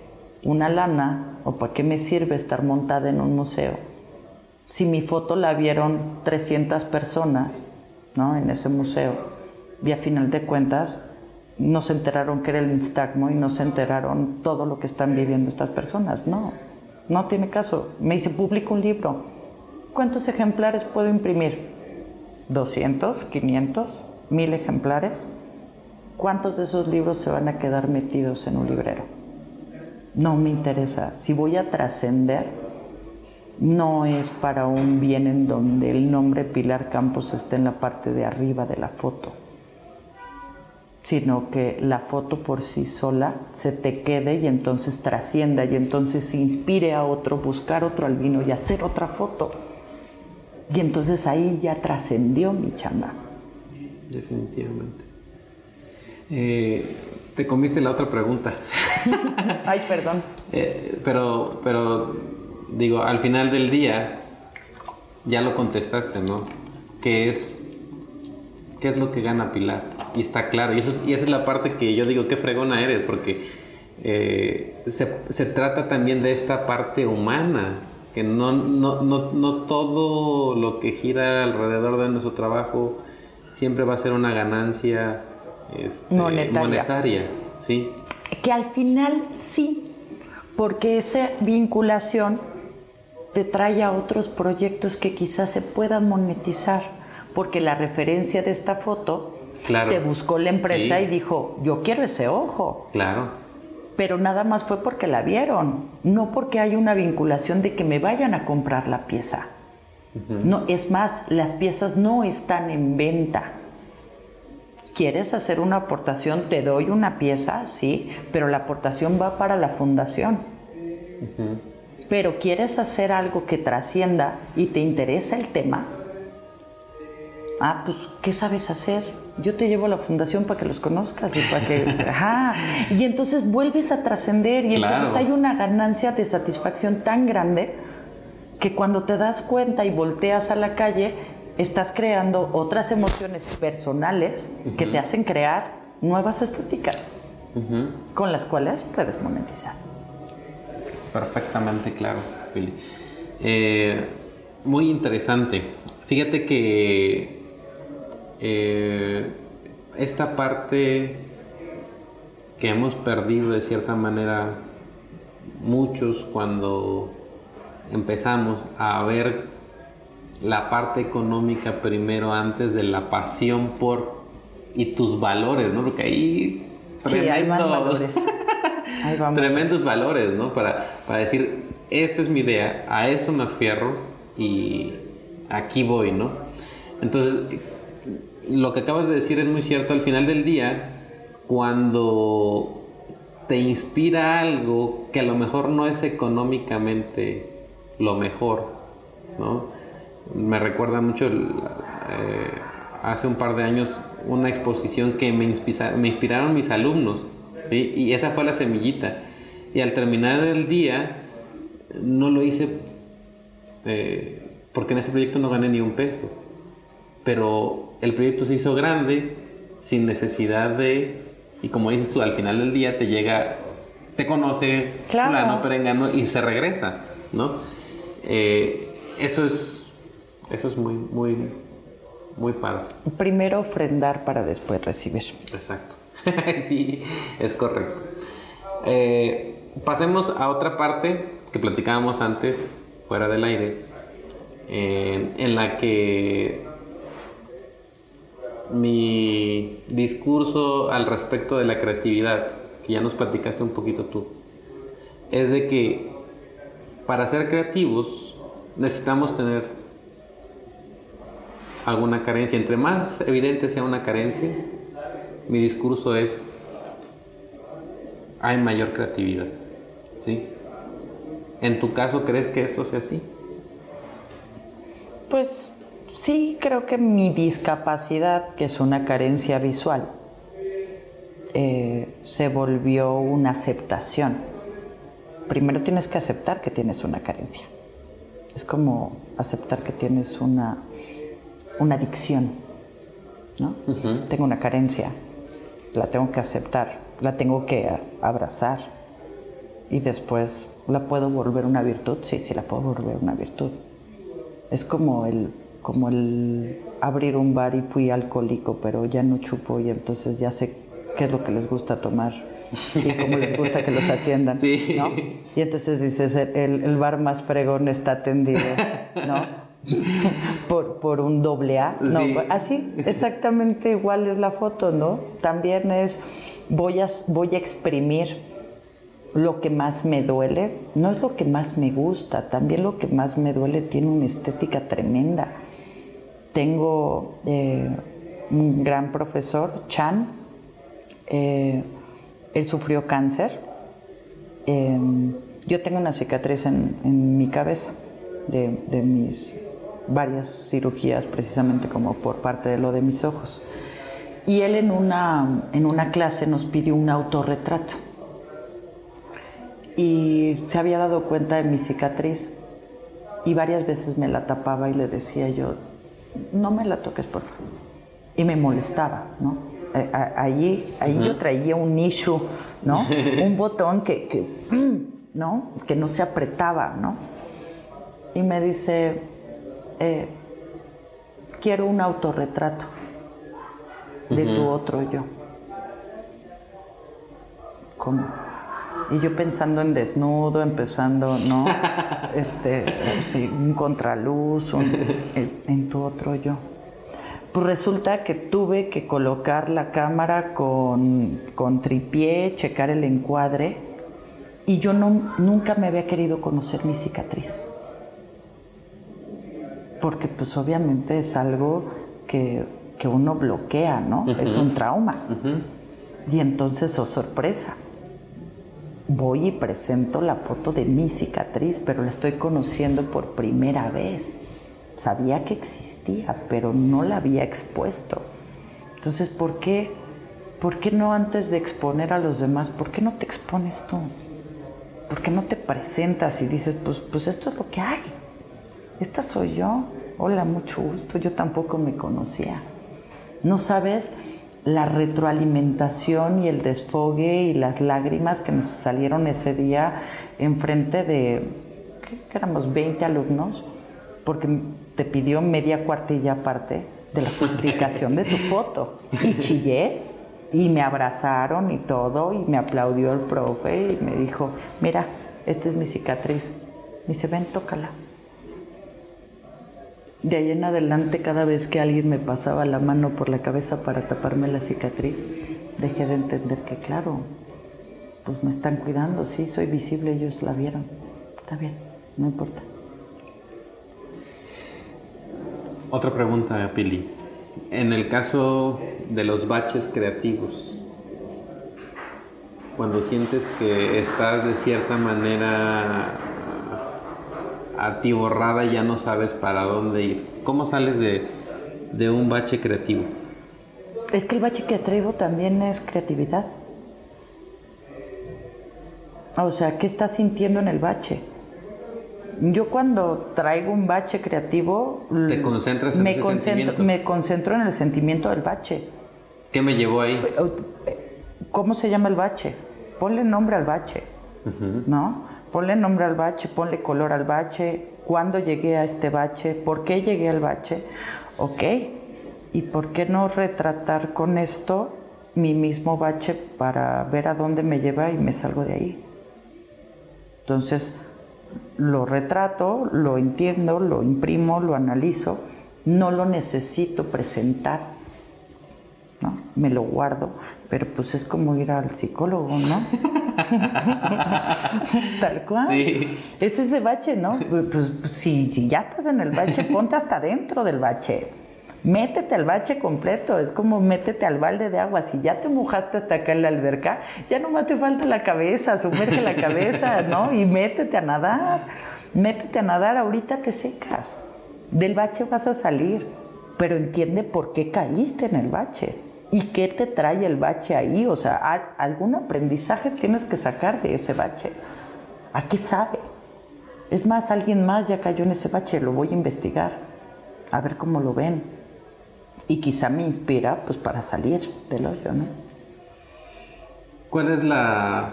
una lana o para qué me sirve estar montada en un museo? Si mi foto la vieron 300 personas ¿no? en ese museo y a final de cuentas no se enteraron que era el Instagmo y no se enteraron todo lo que están viviendo estas personas. No, no tiene caso. Me dice, publico un libro. ¿Cuántos ejemplares puedo imprimir? ¿200? ¿500? ¿1000 ejemplares? ¿Cuántos de esos libros se van a quedar metidos en un librero? No me interesa. Si voy a trascender, no es para un bien en donde el nombre Pilar Campos esté en la parte de arriba de la foto, sino que la foto por sí sola se te quede y entonces trascienda y entonces inspire a otro, buscar otro albino y hacer otra foto. Y entonces ahí ya trascendió mi chamba. Definitivamente. Eh, te comiste la otra pregunta. Ay, perdón. Eh, pero, pero, digo, al final del día, ya lo contestaste, ¿no? ¿Qué es, qué es lo que gana Pilar? Y está claro. Y, eso, y esa es la parte que yo digo, qué fregona eres, porque eh, se, se, trata también de esta parte humana, que no, no, no, no todo lo que gira alrededor de nuestro trabajo siempre va a ser una ganancia este, monetaria. sí. Que al final sí, porque esa vinculación te trae a otros proyectos que quizás se puedan monetizar, porque la referencia de esta foto te buscó la empresa y dijo, yo quiero ese ojo. Claro. Pero nada más fue porque la vieron, no porque hay una vinculación de que me vayan a comprar la pieza. No, es más, las piezas no están en venta. ¿Quieres hacer una aportación? Te doy una pieza, sí, pero la aportación va para la fundación. Pero ¿quieres hacer algo que trascienda y te interesa el tema? Ah, pues, ¿qué sabes hacer? Yo te llevo a la fundación para que los conozcas y para que... Ajá. Y entonces vuelves a trascender y entonces hay una ganancia de satisfacción tan grande que cuando te das cuenta y volteas a la calle, estás creando otras emociones personales que te hacen crear nuevas estéticas con las cuales puedes monetizar. Perfectamente claro, Billy. Eh, muy interesante. Fíjate que eh, esta parte que hemos perdido de cierta manera muchos cuando empezamos a ver la parte económica primero antes de la pasión por y tus valores, ¿no? Porque ahí tremendos, valores. tremendos valores, ¿no? Para, para decir, esta es mi idea, a esto me afierro y aquí voy, ¿no? Entonces, lo que acabas de decir es muy cierto. Al final del día, cuando te inspira algo que a lo mejor no es económicamente lo mejor, ¿no? Me recuerda mucho eh, hace un par de años una exposición que me, me inspiraron mis alumnos, ¿sí? y esa fue la semillita. Y al terminar el día, no lo hice eh, porque en ese proyecto no gané ni un peso. Pero el proyecto se hizo grande sin necesidad de, y como dices tú, al final del día te llega, te conoce Claro. fulano, perengano y se regresa, ¿no? Eh, eso es, eso es muy, muy, muy padre. Primero ofrendar para después recibir. Exacto. sí, es correcto. Eh, pasemos a otra parte que platicábamos antes, fuera del aire, eh, en la que mi discurso al respecto de la creatividad, que ya nos platicaste un poquito tú, es de que para ser creativos necesitamos tener alguna carencia. Entre más evidente sea una carencia, mi discurso es, hay mayor creatividad. ¿Sí? ¿En tu caso crees que esto sea así? Pues sí, creo que mi discapacidad, que es una carencia visual, eh, se volvió una aceptación. Primero tienes que aceptar que tienes una carencia. Es como aceptar que tienes una, una adicción. ¿no? Tengo una carencia, la tengo que aceptar, la tengo que abrazar y después la puedo volver una virtud. Sí, sí, la puedo volver una virtud. Es como el, como el abrir un bar y fui alcohólico, pero ya no chupo y entonces ya sé qué es lo que les gusta tomar y cómo les gusta que los atiendan, Sí. ¿no? Y entonces dices, el, el- el bar más fregón está atendido, ¿no? Por, por un doble A. No, Sí. así, exactamente igual es la foto, ¿no? También es, voy a, voy a exprimir lo que más me duele, no es lo que más me gusta, también lo que más me duele tiene una estética tremenda. Tengo eh, un gran profesor, Chan, eh, él sufrió cáncer. Eh, yo tengo una cicatriz en, en mi cabeza de, de mis varias cirugías, precisamente como por parte de lo de mis ojos. Y él en una, en una clase nos pidió un autorretrato y se había dado cuenta de mi cicatriz y varias veces me la tapaba y le decía yo, no me la toques por favor. Y me molestaba, ¿no? Allí, ahí yo traía un issue, ¿no? un botón que, que, ¿no? que no se apretaba, ¿no? Y me dice, eh, quiero un autorretrato de tu otro yo. ¿Cómo? Y yo pensando en desnudo, empezando, ¿no? Este, sí, un contraluz, un- en, en tu otro yo. Pues resulta que tuve que colocar la cámara con, con tripié, checar el encuadre, y yo no, nunca me había querido conocer mi cicatriz. Porque pues obviamente es algo que, que uno bloquea, ¿no? Es un trauma. Y entonces, oh sorpresa, voy y presento la foto de mi cicatriz, pero la estoy conociendo por primera vez. Sabía que existía, pero no la había expuesto. Entonces, ¿por qué, ¿por qué no antes de exponer a los demás, por qué no te expones tú? ¿Por qué no te presentas y dices, pues, pues esto es lo que hay? Esta soy yo. Hola, mucho gusto. Yo tampoco me conocía. No sabes la retroalimentación y el desfogue y las lágrimas que nos salieron ese día enfrente de, ¿qué? éramos 20 alumnos, porque te pidió media cuartilla aparte de la justificación de tu foto. Y chillé y me abrazaron y todo y me aplaudió el profe y me dijo, mira, esta es mi cicatriz. Me dice, ven, tócala. De ahí en adelante, cada vez que alguien me pasaba la mano por la cabeza para taparme la cicatriz, dejé de entender que, claro, pues me están cuidando, sí, soy visible, ellos la vieron. Está bien, no importa. Otra pregunta, Pili. En el caso de los baches creativos, cuando sientes que estás de cierta manera atiborrada y ya no sabes para dónde ir, ¿cómo sales de, de un bache creativo? Es que el bache que atrevo también es creatividad. O sea, ¿qué estás sintiendo en el bache? Yo cuando traigo un bache creativo, Te concentras en me ese concentro, sentimiento. me concentro en el sentimiento del bache. ¿Qué me llevó ahí? ¿Cómo se llama el bache? Ponle nombre al bache, ¿no? Ponle nombre al bache, ponle color al bache, cuándo llegué a este bache, por qué llegué al bache, ok. ¿Y por qué no retratar con esto mi mismo bache para ver a dónde me lleva y me salgo de ahí? Entonces, lo retrato, lo entiendo, lo imprimo, lo analizo, no lo necesito presentar, ¿no? Me lo guardo, pero pues es como ir al psicólogo, ¿no? Tal cual. Sí. Es ese bache, ¿no? Pues, pues, si, si ya estás en el bache, ponte hasta dentro del bache. Métete al bache completo, es como métete al balde de agua. Si ya te mojaste hasta acá en la alberca, ya nomás te falta la cabeza, sumerge la cabeza, ¿no? Y métete a nadar. Métete a nadar, ahorita te secas. Del bache vas a salir, pero entiende por qué caíste en el bache y qué te trae el bache ahí. O sea, algún aprendizaje tienes que sacar de ese bache. ¿A qué sabe? Es más, alguien más ya cayó en ese bache, lo voy a investigar, a ver cómo lo ven. Y quizá me inspira pues para salir del hoyo, ¿no? ¿Cuál es la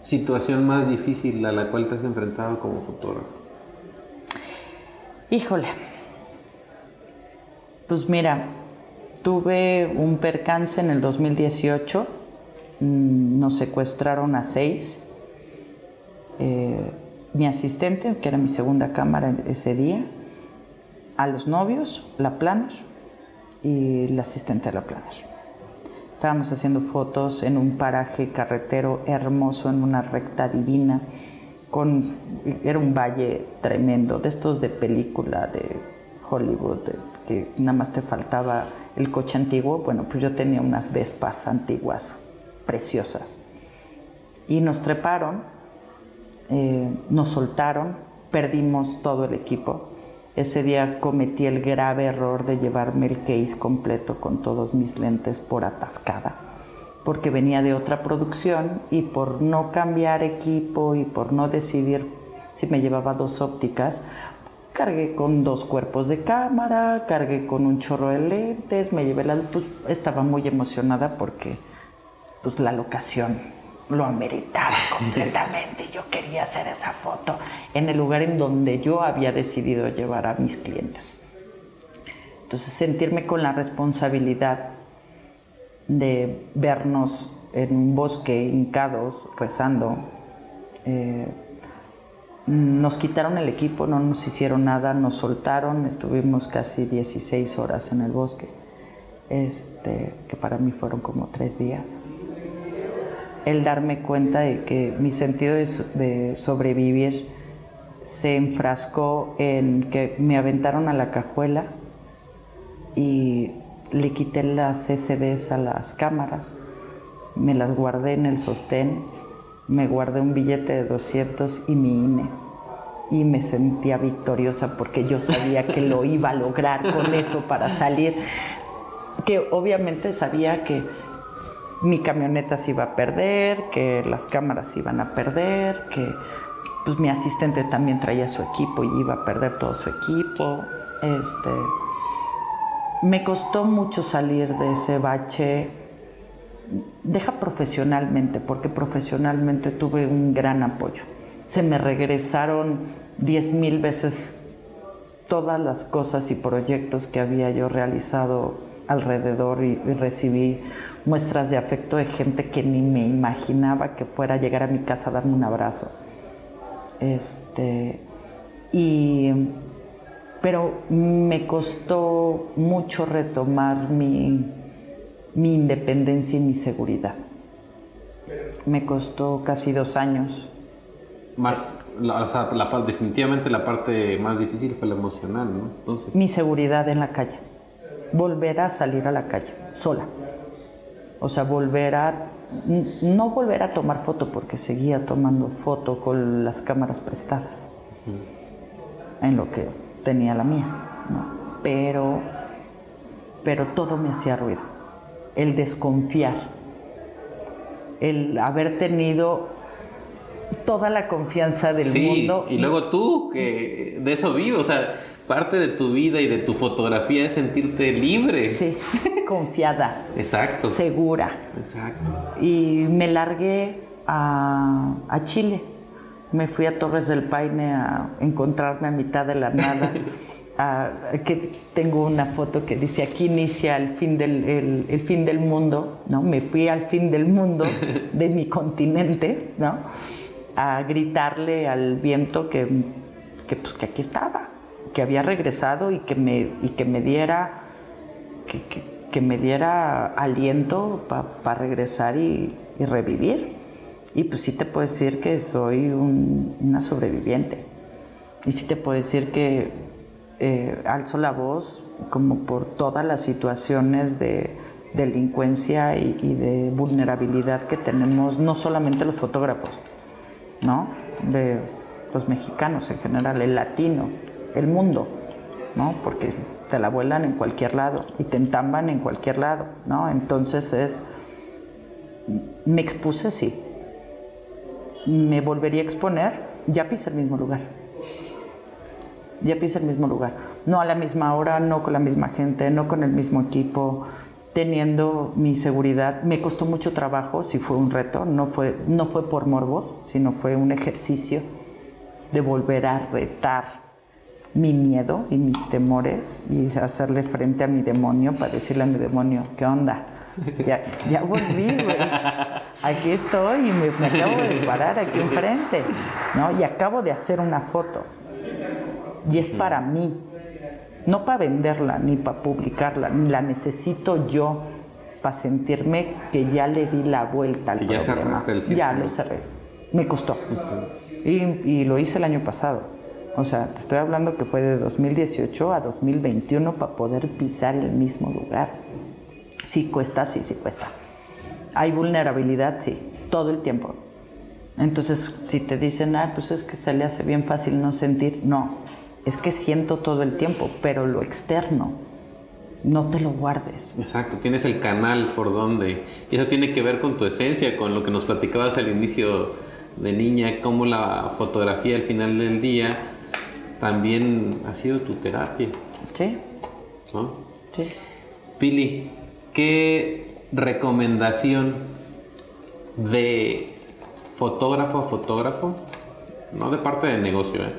situación más difícil a la cual te has enfrentado como fotógrafo? Híjole. Pues mira, tuve un percance en el 2018. mm, Nos secuestraron a seis. Eh, mi asistente, que era mi segunda cámara ese día, a los novios, la Planer, y la asistente de la Planer. Estábamos haciendo fotos en un paraje carretero hermoso, en una recta divina, con, era un valle tremendo, de estos de película de Hollywood, que nada más te faltaba el coche antiguo. Bueno, pues yo tenía unas Vespas antiguas, preciosas. Y nos treparon, eh, nos soltaron, perdimos todo el equipo. Ese día cometí el grave error de llevarme el case completo con todos mis lentes por atascada, porque venía de otra producción y por no cambiar equipo y por no decidir si me llevaba dos ópticas, cargué con dos cuerpos de cámara, cargué con un chorro de lentes, me llevé la pues estaba muy emocionada porque pues la locación lo ameritaba completamente. Yo quería hacer esa foto en el lugar en donde yo había decidido llevar a mis clientes. Entonces sentirme con la responsabilidad de vernos en un bosque hincados, rezando. eh, nos quitaron el equipo, no nos hicieron nada, nos soltaron, estuvimos casi 16 horas en el bosque, este, que para mí fueron como tres días. El darme cuenta de que mi sentido de, de sobrevivir se enfrascó en que me aventaron a la cajuela y le quité las SDs a las cámaras, me las guardé en el sostén, me guardé un billete de 200 y mi INE. Y me sentía victoriosa porque yo sabía que lo iba a lograr con eso para salir. Que obviamente sabía que mi camioneta se iba a perder, que las cámaras se iban a perder, que pues mi asistente también traía su equipo y iba a perder todo su equipo. Este, me costó mucho salir de ese bache. Deja profesionalmente, porque profesionalmente tuve un gran apoyo. Se me regresaron diez mil veces todas las cosas y proyectos que había yo realizado alrededor y, recibí muestras de afecto de gente que ni me imaginaba que fuera a llegar a mi casa a darme un abrazo. Este, y, pero me costó mucho retomar mi, mi independencia y mi seguridad. Me costó casi dos años. Más, la- o sea, la, definitivamente la parte más difícil fue la emocional, ¿no? Entonces, mi seguridad en la calle. Volver a salir a la calle, sola. O sea, volver a... No volver a tomar foto porque seguía tomando foto con las cámaras prestadas. En lo que tenía la mía, ¿no? Pero, pero todo me hacía ruido. El desconfiar. El haber tenido toda la confianza del Sí, mundo. y luego tú, que de eso vives, o sea, parte de tu vida y de tu fotografía es sentirte libre. Sí, confiada, Exacto. segura. Exacto. Y me largué a, a Chile. Me fui a Torres del Paine a encontrarme a mitad de la nada. que tengo una foto que dice aquí inicia el fin del, el, el fin del mundo, ¿no? Me fui al fin del mundo de mi continente, ¿no? A gritarle al viento que, que, pues, que aquí estaba, que había regresado y que me, y que me diera que, que- que me diera aliento para regresar y, y revivir. Y pues sí te puedo decir que soy un- una sobreviviente. Y sí te puedo decir que eh, alzo la voz como por todas las situaciones de delincuencia y, de vulnerabilidad que tenemos, no solamente los fotógrafos, ¿no? De los mexicanos en general, el latino, el mundo, ¿no? Porque te la vuelan en cualquier lado y te entamban en cualquier lado, ¿no? Entonces es, me expuse, sí. Me volvería a exponer, ya pise el mismo lugar. Ya pise el mismo lugar. No a la misma hora, no con la misma gente, no con el mismo equipo, teniendo mi seguridad. Me costó mucho trabajo, sí fue un reto, no fue, no fue por morbo, sino fue un ejercicio de volver a retar mi miedo y mis temores y hacerle frente a mi demonio para decirle a mi demonio, ¿qué onda? Ya, ya volví, güey. Aquí estoy y me, me acabo de parar aquí enfrente, ¿no? Y acabo de hacer una foto. Y es para mí, no para venderla ni para publicarla, la necesito yo para sentirme que ya le di la vuelta al Que ya problema. cerraste el círculo. Ya lo cerré. Me costó. y, y lo hice el año pasado. O sea, te estoy hablando que fue de 2018 a 2021 para poder pisar el mismo lugar. Sí cuesta, sí, sí cuesta. Hay vulnerabilidad, sí, todo el tiempo. Entonces, si te dicen, ah, pues es que se le hace bien fácil no sentir, no, es que siento todo el tiempo, pero lo externo, no te lo guardes. Exacto, tienes el canal por donde. Y eso tiene que ver con tu esencia, con lo que nos platicabas al inicio de niña, cómo la fotografía al final del día también ha sido tu terapia, ¿Sí? ¿no? Sí. Pili, ¿qué recomendación de fotógrafo a fotógrafo, no de parte de negocio, ¿eh?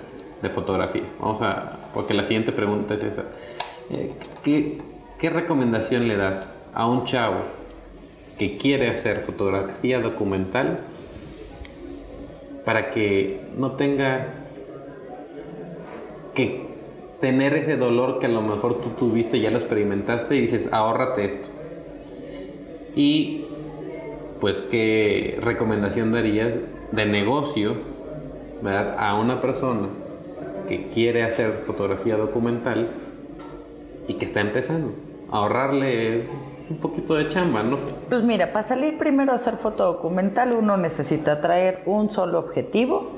De fotografía? Vamos a, porque la siguiente pregunta es esa. Eh, ¿qué, ¿Qué recomendación le das a un chavo que quiere hacer fotografía documental para que no tenga que tener ese dolor que a lo mejor tú tuviste, ya lo experimentaste y dices, ahórrate esto. Y pues, ¿qué recomendación darías de negocio ¿verdad? a una persona que quiere hacer fotografía documental y que está empezando? Ahorrarle un poquito de chamba, ¿no? Pues mira, para salir primero a hacer foto documental uno necesita traer un solo objetivo,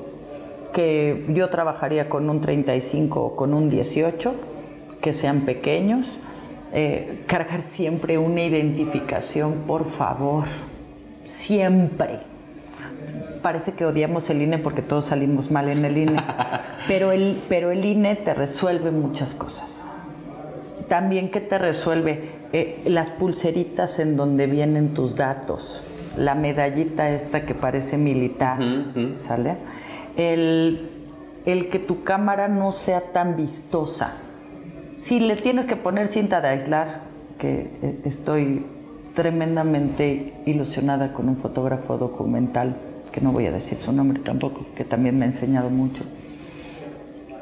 que yo trabajaría con un 35 o con un 18, que sean pequeños. Eh, cargar siempre una identificación, por favor, siempre. Parece que odiamos el INE porque todos salimos mal en el INE, pero el, pero el INE te resuelve muchas cosas. También que te resuelve Eh, las pulseritas en donde vienen tus datos, la medallita esta que parece militar, ¿sale? El, el que tu cámara no sea tan vistosa. Si le tienes que poner cinta de aislar, que eh, estoy tremendamente ilusionada con un fotógrafo documental, que no voy a decir su nombre tampoco, que también me ha enseñado mucho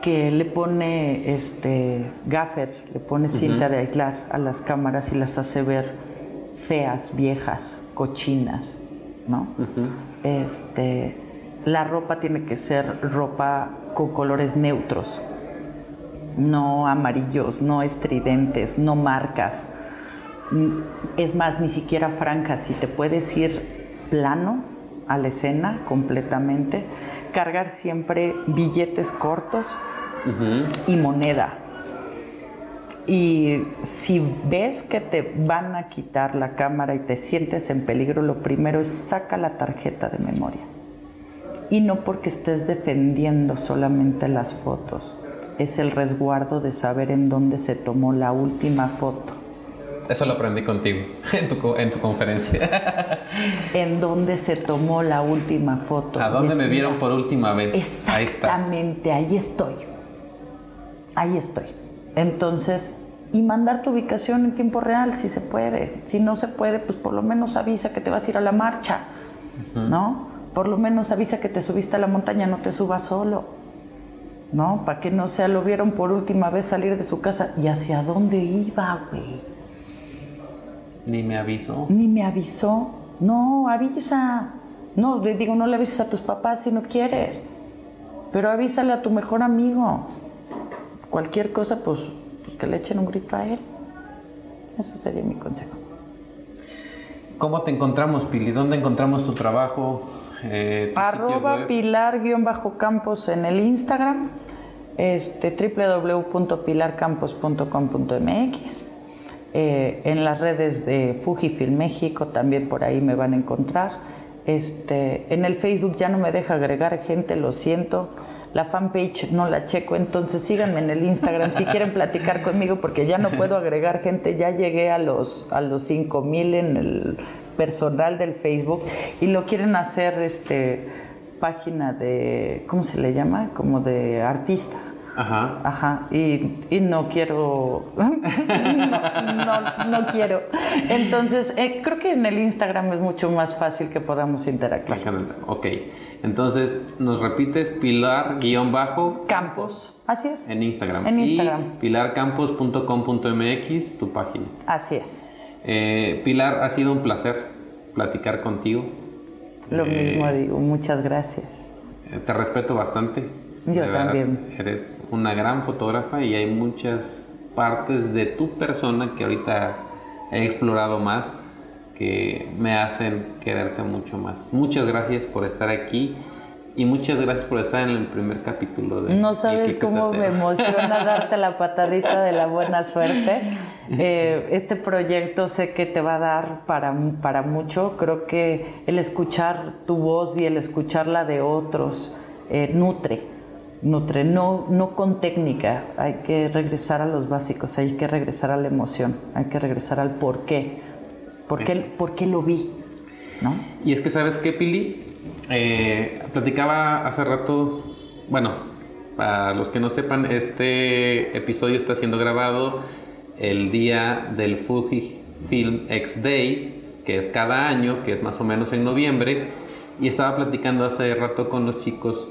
que le pone este gaffer, le pone cinta de aislar a las cámaras y las hace ver feas, viejas, cochinas, ¿no? Este la ropa tiene que ser ropa con colores neutros, no amarillos, no estridentes, no marcas. Es más, ni siquiera franjas, si te puedes ir plano a la escena completamente, cargar siempre billetes cortos y moneda. Y si ves que te van a quitar la cámara y te sientes en peligro, lo primero es saca la tarjeta de memoria. Y no porque estés defendiendo solamente las fotos, es el resguardo de saber en dónde se tomó la última foto. Eso lo aprendí contigo en tu, en tu conferencia. en dónde se tomó la última foto. ¿A dónde me vieron por última vez? Exactamente, ahí, estoy. Ahí estoy. Entonces, y mandar tu ubicación en tiempo real si se puede. Si no se puede, pues por lo menos avisa que te vas a ir a la marcha, ¿no? Por lo menos avisa que te subiste a la montaña, no te subas solo, ¿no? Para que no sea, lo vieron por última vez salir de su casa. ¿Y hacia dónde iba, güey? Ni me avisó. Ni me avisó. No, avisa. No, le digo, no le avises a tus papás si no quieres. Pero avísale a tu mejor amigo. Cualquier cosa, pues, pues que le echen un grito a él. Ese sería mi consejo. ¿Cómo te encontramos, Pili? ¿Dónde encontramos tu trabajo? Eh, Arroba pilar-campos en el Instagram, este, www.pilarcampos.com.mx eh, en las redes de Fujifilm México también por ahí me van a encontrar. Este, en el Facebook ya no me deja agregar gente, lo siento. La fanpage no la checo, entonces síganme en el Instagram si quieren platicar conmigo porque ya no puedo agregar gente, ya llegué a los a los 5000 en el personal del Facebook y lo quieren hacer este página de ¿cómo se le llama? como de artista. Ajá. Ajá. Y, no quiero. no, no, quiero. Entonces, eh, creo que en el Instagram es mucho más fácil que podamos interactuar. Ok. Entonces, nos repites Pilar-Campos. Campos. Así es. En Instagram. En Instagram. Y pilarcampos.com.mx, tu página. Así es. Eh, Pilar, ha sido un placer platicar contigo. Lo mismo eh, digo, muchas gracias. Te respeto bastante yo también. Eres una gran fotógrafa y hay muchas partes de tu persona que ahorita he explorado más que me hacen quererte mucho más. Muchas gracias por estar aquí y muchas gracias por estar en el primer capítulo de... No sabes cómo me emociona darte la patadita de la buena suerte. Eh, este proyecto sé que te va a dar para, para mucho. Creo que el escuchar tu voz y el escuchar la de otros eh, nutre nutre, no, no con técnica, hay que regresar a los básicos, hay que regresar a la emoción, hay que regresar al por qué, por qué, por qué lo vi, ¿no? Y es que, ¿sabes qué, Pili? Eh, platicaba hace rato, bueno, para los que no sepan, este episodio está siendo grabado el día del Fuji Film X Day, que es cada año, que es más o menos en noviembre, y estaba platicando hace rato con los chicos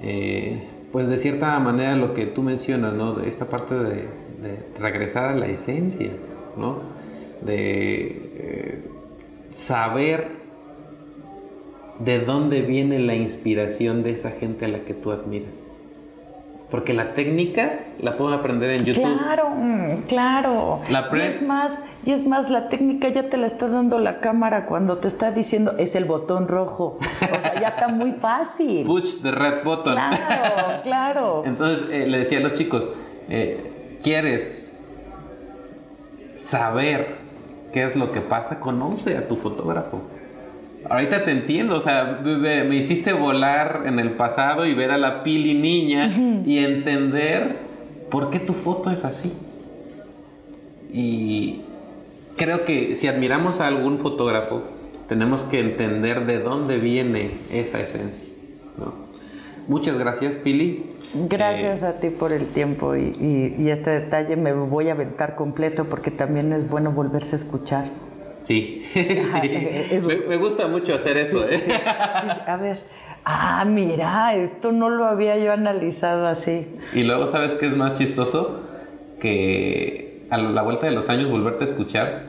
eh, pues de cierta manera lo que tú mencionas, ¿no? Esta parte de, regresar a la esencia, ¿no? De eh, saber de dónde viene la inspiración de esa gente a la que tú admiras. Porque la técnica la puedo aprender en YouTube. Claro, mm, claro. La y es más, y es más, la técnica ya te la está dando la cámara cuando te está diciendo es el botón rojo. O sea, ya está muy fácil. Push the red button. Claro, claro. Entonces eh, le decía a los chicos, eh, ¿quieres saber qué es lo que pasa? Conoce a tu fotógrafo. Ahorita te entiendo, o sea, me hiciste volar en el pasado y ver a la Pili niña y entender por qué tu foto es así. Y creo que si admiramos a algún fotógrafo, tenemos que entender de dónde viene esa esencia. Muchas gracias, Pili. Gracias eh, a ti por el tiempo y, y, este detalle me voy a aventar completo porque también es bueno volverse a escuchar. Sí, me, gusta mucho hacer eso. ¿eh? a ver, ah, mira, esto no lo había yo analizado así. Y luego, ¿sabes qué es más chistoso? Que a la vuelta de los años volverte a escuchar,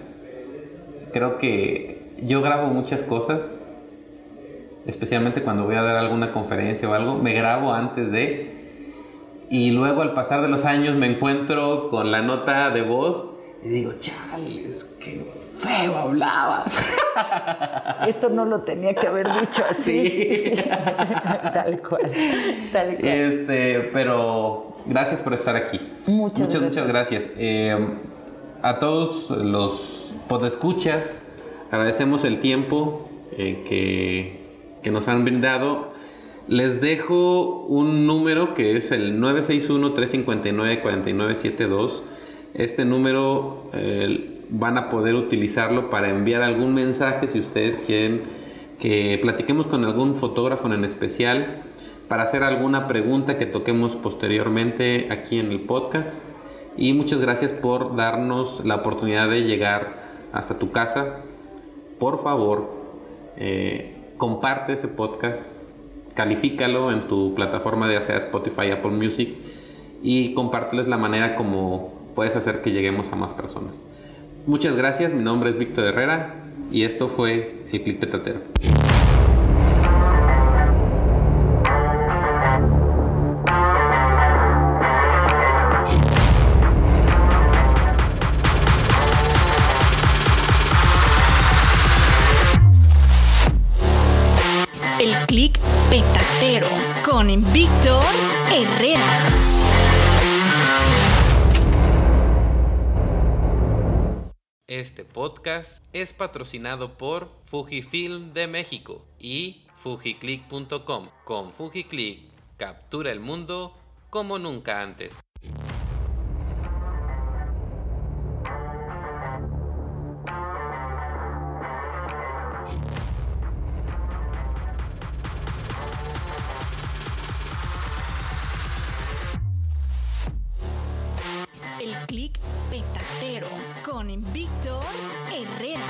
creo que yo grabo muchas cosas, especialmente cuando voy a dar alguna conferencia o algo, me grabo antes de... Y luego al pasar de los años me encuentro con la nota de voz y digo, chales, qué feo hablabas. Esto no lo tenía que haber dicho así. tal cual, tal cual. Este, pero gracias por estar aquí. Muchas, muchas gracias. Muchas gracias. Eh, a todos los podescuchas, agradecemos el tiempo eh, que, que nos han brindado. Les dejo un número que es el 961-359-4972. Este número eh, van a poder utilizarlo para enviar algún mensaje si ustedes quieren que platiquemos con algún fotógrafo en especial, para hacer alguna pregunta que toquemos posteriormente aquí en el podcast. Y muchas gracias por darnos la oportunidad de llegar hasta tu casa. Por favor, eh, comparte ese podcast califícalo en tu plataforma ya sea Spotify, Apple Music y compárteles la manera como puedes hacer que lleguemos a más personas. Muchas gracias, mi nombre es Víctor Herrera y esto fue El Clip Petatero. El click petatero con Víctor Herrera. Este podcast es patrocinado por Fujifilm de México y fujiclick.com. Con Fujiclick, captura el mundo como nunca antes. El click petatero con Víctor Herrera.